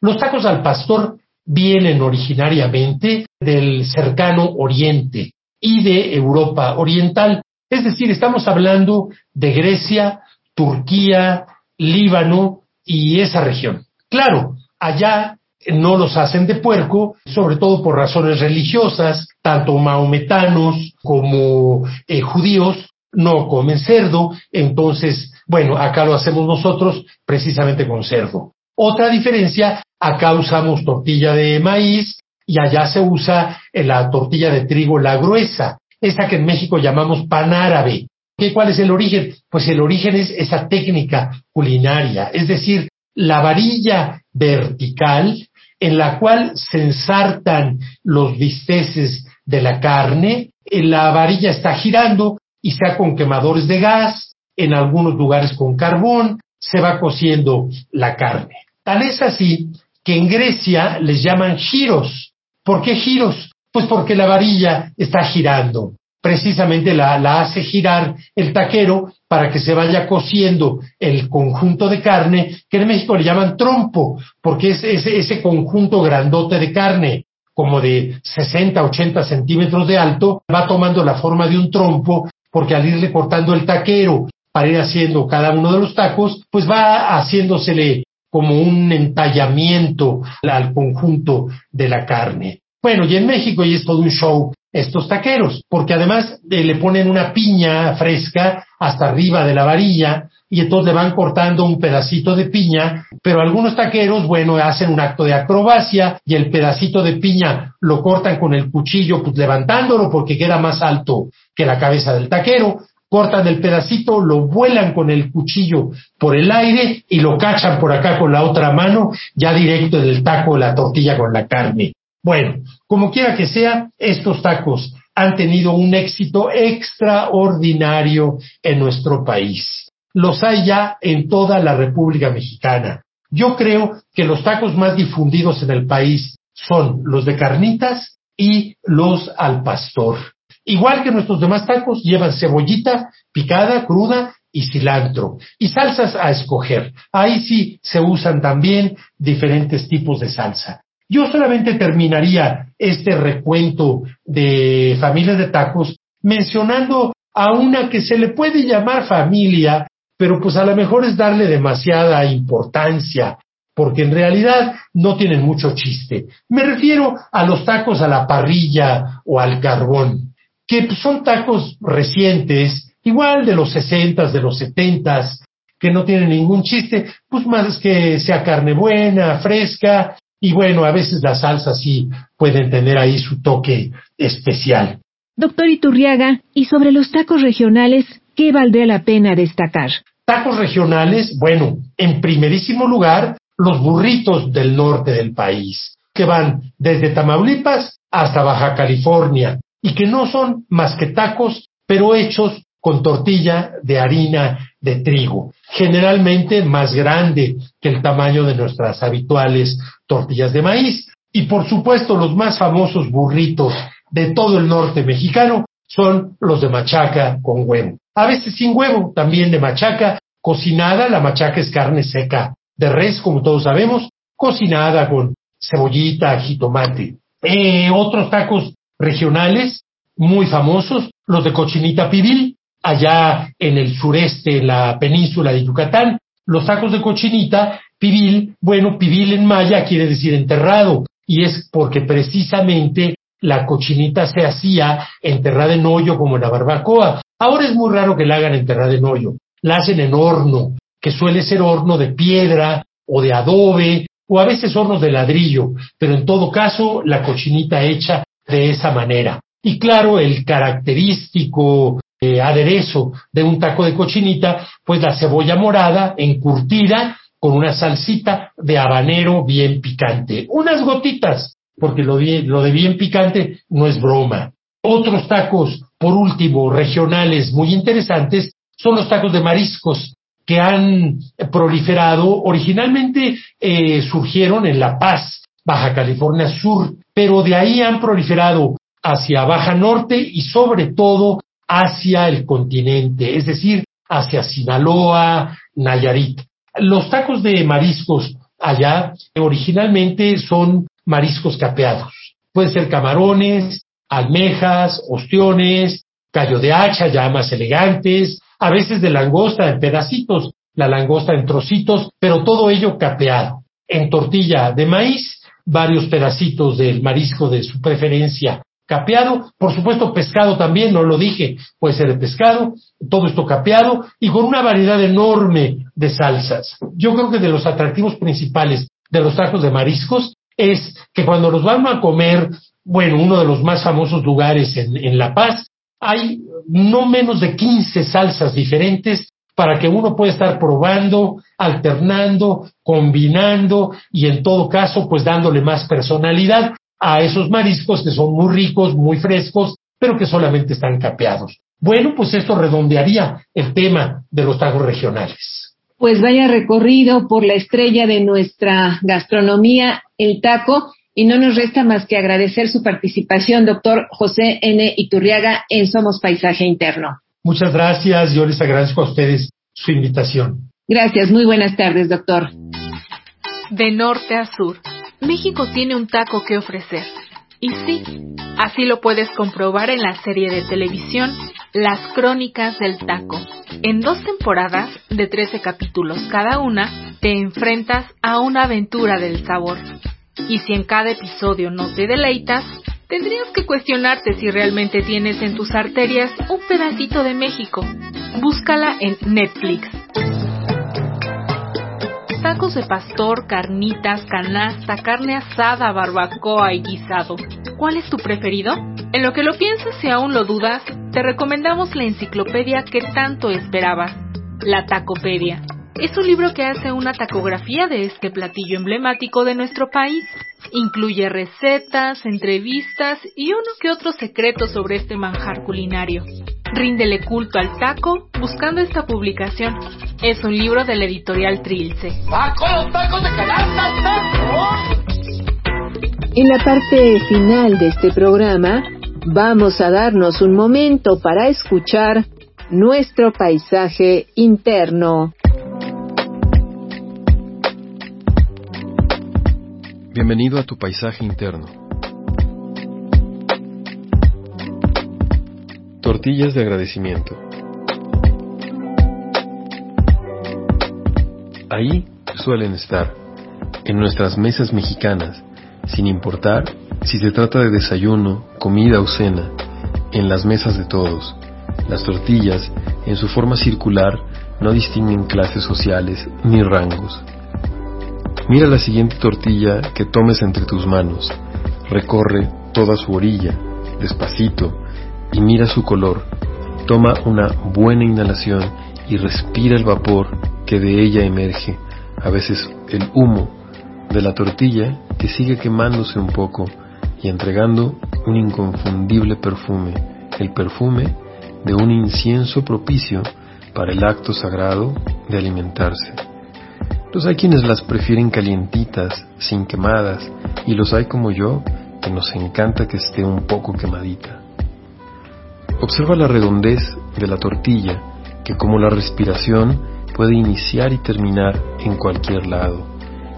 Los tacos al pastor vienen originariamente del cercano Oriente y de Europa Oriental. Es decir, estamos hablando de Grecia, Turquía, Líbano y esa región. Claro, allá no los hacen de puerco, sobre todo por razones religiosas, tanto maometanos como eh, judíos no comen cerdo, entonces, bueno, acá lo hacemos nosotros precisamente con cerdo. Otra diferencia, acá usamos tortilla de maíz y allá se usa la tortilla de trigo, la gruesa, esa que en México llamamos pan árabe. ¿Qué, ¿Cuál es el origen? Pues el origen es esa técnica culinaria, es decir, la varilla vertical en la cual se ensartan los bisteces de la carne, la varilla está girando y sea con quemadores de gas, en algunos lugares con carbón, se va cociendo la carne. Tal es así que en Grecia les llaman giros. ¿Por qué giros? Pues porque la varilla está girando precisamente la, hace girar el taquero para que se vaya cociendo el conjunto de carne, que en México le llaman trompo, porque es ese, ese conjunto grandote de carne, como de 60, 80 centímetros de alto, va tomando la forma de un trompo, porque al irle cortando el taquero para ir haciendo cada uno de los tacos, pues va haciéndosele como un entallamiento al conjunto de la carne. Bueno, y en México y es todo un show estos taqueros, porque además eh, le ponen una piña fresca hasta arriba de la varilla y entonces le van cortando un pedacito de piña, pero algunos taqueros, bueno, hacen un acto de acrobacia y el pedacito de piña lo cortan con el cuchillo, pues levantándolo porque queda más alto que la cabeza del taquero, cortan el pedacito, lo vuelan con el cuchillo por el aire y lo cachan por acá con la otra mano, ya directo en el taco la tortilla con la carne. Bueno, como quiera que sea, estos tacos han tenido un éxito extraordinario en nuestro país. Los hay ya en toda la República Mexicana. Yo creo que los tacos más difundidos en el país son los de carnitas y los al pastor. Igual que nuestros demás tacos, llevan cebollita picada, cruda y cilantro. Y salsas a escoger. Ahí sí se usan también diferentes tipos de salsa. Yo solamente terminaría este recuento de familias de tacos mencionando a una que se le puede llamar familia, pero pues a lo mejor es darle demasiada importancia, porque en realidad no tienen mucho chiste. Me refiero a los tacos a la parrilla o al carbón, que son tacos recientes, igual de los sesentas, de los setentas, que no tienen ningún chiste, pues más que sea carne buena, fresca, y bueno, a veces las salsas sí pueden tener ahí su toque especial. Doctor Iturriaga, y sobre los tacos regionales, ¿qué valdría la pena destacar? Tacos regionales, bueno, en primerísimo lugar, los burritos del norte del país, que van desde Tamaulipas hasta Baja California, y que no son más que tacos, pero hechos con tortilla de harina de trigo, generalmente más grande que el tamaño de nuestras habituales tortillas de maíz. Y por supuesto los más famosos burritos de todo el norte mexicano son los de machaca con huevo. A veces sin huevo, también de machaca cocinada, la machaca es carne seca de res, como todos sabemos, cocinada con cebollita, jitomate. Eh, otros tacos regionales muy famosos, los de cochinita pibil, allá en el sureste, en la península de Yucatán, los tacos de cochinita, pibil, bueno, pibil en maya quiere decir enterrado, y es porque precisamente la cochinita se hacía enterrada en hoyo como en la barbacoa. Ahora es muy raro que la hagan enterrada en hoyo, la hacen en horno, que suele ser horno de piedra o de adobe, o a veces hornos de ladrillo, pero en todo caso la cochinita hecha de esa manera. Y claro, el característico eh, aderezo de un taco de cochinita, pues la cebolla morada encurtida con una salsita de habanero bien picante. Unas gotitas, porque lo, lo de bien picante no es broma. Otros tacos, por último, regionales muy interesantes, son los tacos de mariscos que han proliferado. Originalmente eh, surgieron en La Paz, Baja California Sur, pero de ahí han proliferado hacia Baja Norte y sobre todo hacia el continente, es decir, hacia Sinaloa, Nayarit. Los tacos de mariscos allá originalmente son mariscos capeados. Pueden ser camarones, almejas, ostiones, callo de hacha ya más elegantes, a veces de langosta en pedacitos, la langosta en trocitos, pero todo ello capeado. En tortilla de maíz, varios pedacitos del marisco de su preferencia capeado, por supuesto pescado también, no lo dije, puede ser de pescado, todo esto capeado y con una variedad enorme de salsas. Yo creo que de los atractivos principales de los tacos de mariscos es que cuando los van a comer, bueno, uno de los más famosos lugares en, en La Paz, hay no menos de 15 salsas diferentes para que uno pueda estar probando, alternando, combinando y en todo caso pues dándole más personalidad a esos mariscos que son muy ricos, muy frescos, pero que solamente están capeados. Bueno, pues esto redondearía el tema de los tacos regionales. Pues vaya recorrido por la estrella de nuestra gastronomía, el taco, y no nos resta más que agradecer su participación, doctor José N. Iturriaga, en Somos Paisaje Interno. Muchas gracias, yo les agradezco a ustedes su invitación. Gracias, muy buenas tardes, doctor. De norte a sur México tiene un taco que ofrecer. Y sí, así lo puedes comprobar en la serie de televisión Las Crónicas del Taco. En dos temporadas, de 13 capítulos cada una, te enfrentas a una aventura del sabor. Y si en cada episodio no te deleitas, tendrías que cuestionarte si realmente tienes en tus arterias un pedacito de México. Búscala en Netflix tacos de pastor, carnitas, canasta, carne asada, barbacoa y guisado. ¿Cuál es tu preferido? En lo que lo piensas y aún lo dudas, te recomendamos la enciclopedia que tanto esperabas, la Tacopedia. Es un libro que hace una tacografía de este platillo emblemático de nuestro país. Incluye recetas, entrevistas y uno que otro secreto sobre este manjar culinario. Ríndele culto al taco buscando esta publicación. Es un libro de la editorial Trilce. En la parte final de este programa, vamos a darnos un momento para escuchar nuestro paisaje interno. Bienvenido a tu paisaje interno. Tortillas de agradecimiento. Ahí suelen estar, en nuestras mesas mexicanas, sin importar si se trata de desayuno, comida o cena, en las mesas de todos. Las tortillas, en su forma circular, no distinguen clases sociales ni rangos. Mira la siguiente tortilla que tomes entre tus manos. Recorre toda su orilla, despacito, y mira su color. Toma una buena inhalación y respira el vapor que de ella emerge, a veces el humo de la tortilla que sigue quemándose un poco y entregando un inconfundible perfume, el perfume de un incienso propicio para el acto sagrado de alimentarse. Los hay quienes las prefieren calientitas, sin quemadas, y los hay como yo, que nos encanta que esté un poco quemadita. Observa la redondez de la tortilla, que como la respiración puede iniciar y terminar en cualquier lado,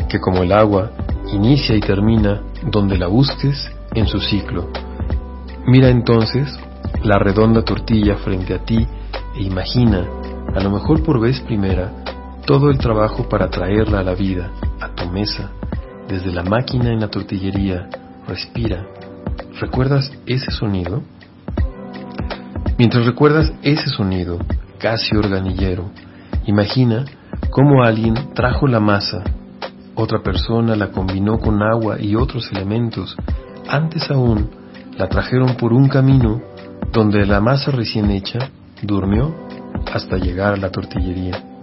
que como el agua inicia y termina donde la busques en su ciclo. Mira entonces la redonda tortilla frente a ti e imagina, a lo mejor por vez primera, todo el trabajo para traerla a la vida, a tu mesa, desde la máquina en la tortillería. Respira. ¿Recuerdas ese sonido? Mientras recuerdas ese sonido, casi organillero, imagina cómo alguien trajo la masa, otra persona la combinó con agua y otros elementos, antes aún la trajeron por un camino donde la masa recién hecha durmió hasta llegar a la tortillería.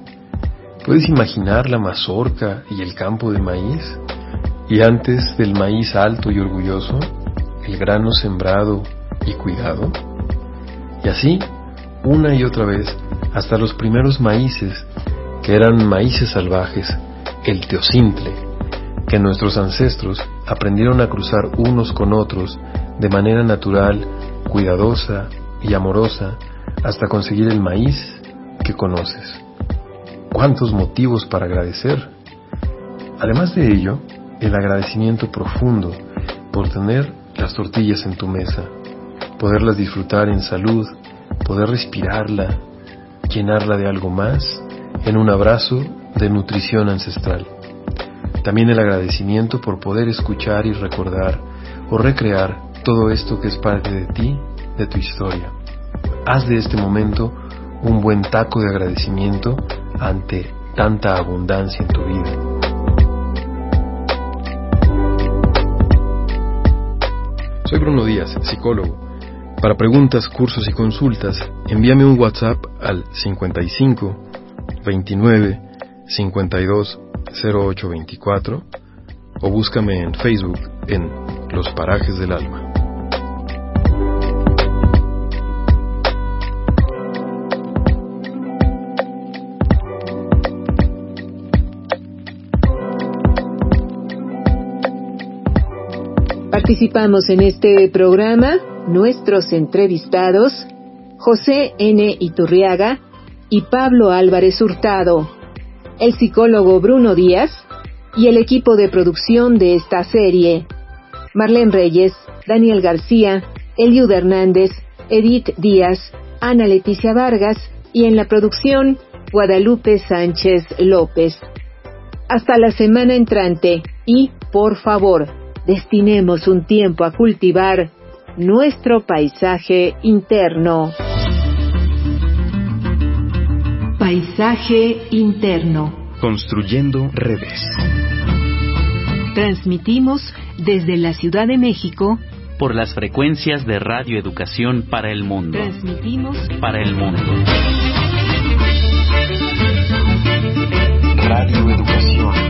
¿Puedes imaginar la mazorca y el campo de maíz? Y antes del maíz alto y orgulloso, el grano sembrado y cuidado. Y así, una y otra vez, hasta los primeros maíces, que eran maíces salvajes, el teocintle, que nuestros ancestros aprendieron a cruzar unos con otros de manera natural, cuidadosa y amorosa, hasta conseguir el maíz que conoces cuántos motivos para agradecer. Además de ello, el agradecimiento profundo por tener las tortillas en tu mesa, poderlas disfrutar en salud, poder respirarla, llenarla de algo más, en un abrazo de nutrición ancestral. También el agradecimiento por poder escuchar y recordar o recrear todo esto que es parte de ti, de tu historia. Haz de este momento un buen taco de agradecimiento ante tanta abundancia en tu vida. Soy Bruno Díaz, psicólogo. Para preguntas, cursos y consultas, envíame un WhatsApp al 55 29 52 08 24 o búscame en Facebook en Los Parajes del Alma. Participamos en este programa nuestros entrevistados José N. Iturriaga y Pablo Álvarez Hurtado, el psicólogo Bruno Díaz y el equipo de producción de esta serie, Marlene Reyes, Daniel García, Eliud Hernández, Edith Díaz, Ana Leticia Vargas y en la producción Guadalupe Sánchez López. Hasta la semana entrante y, por favor, destinemos un tiempo a cultivar nuestro paisaje interno. Paisaje interno. Construyendo redes. Transmitimos desde la Ciudad de México por las frecuencias de Radio Educación para el Mundo. Transmitimos para el mundo. Radio Educación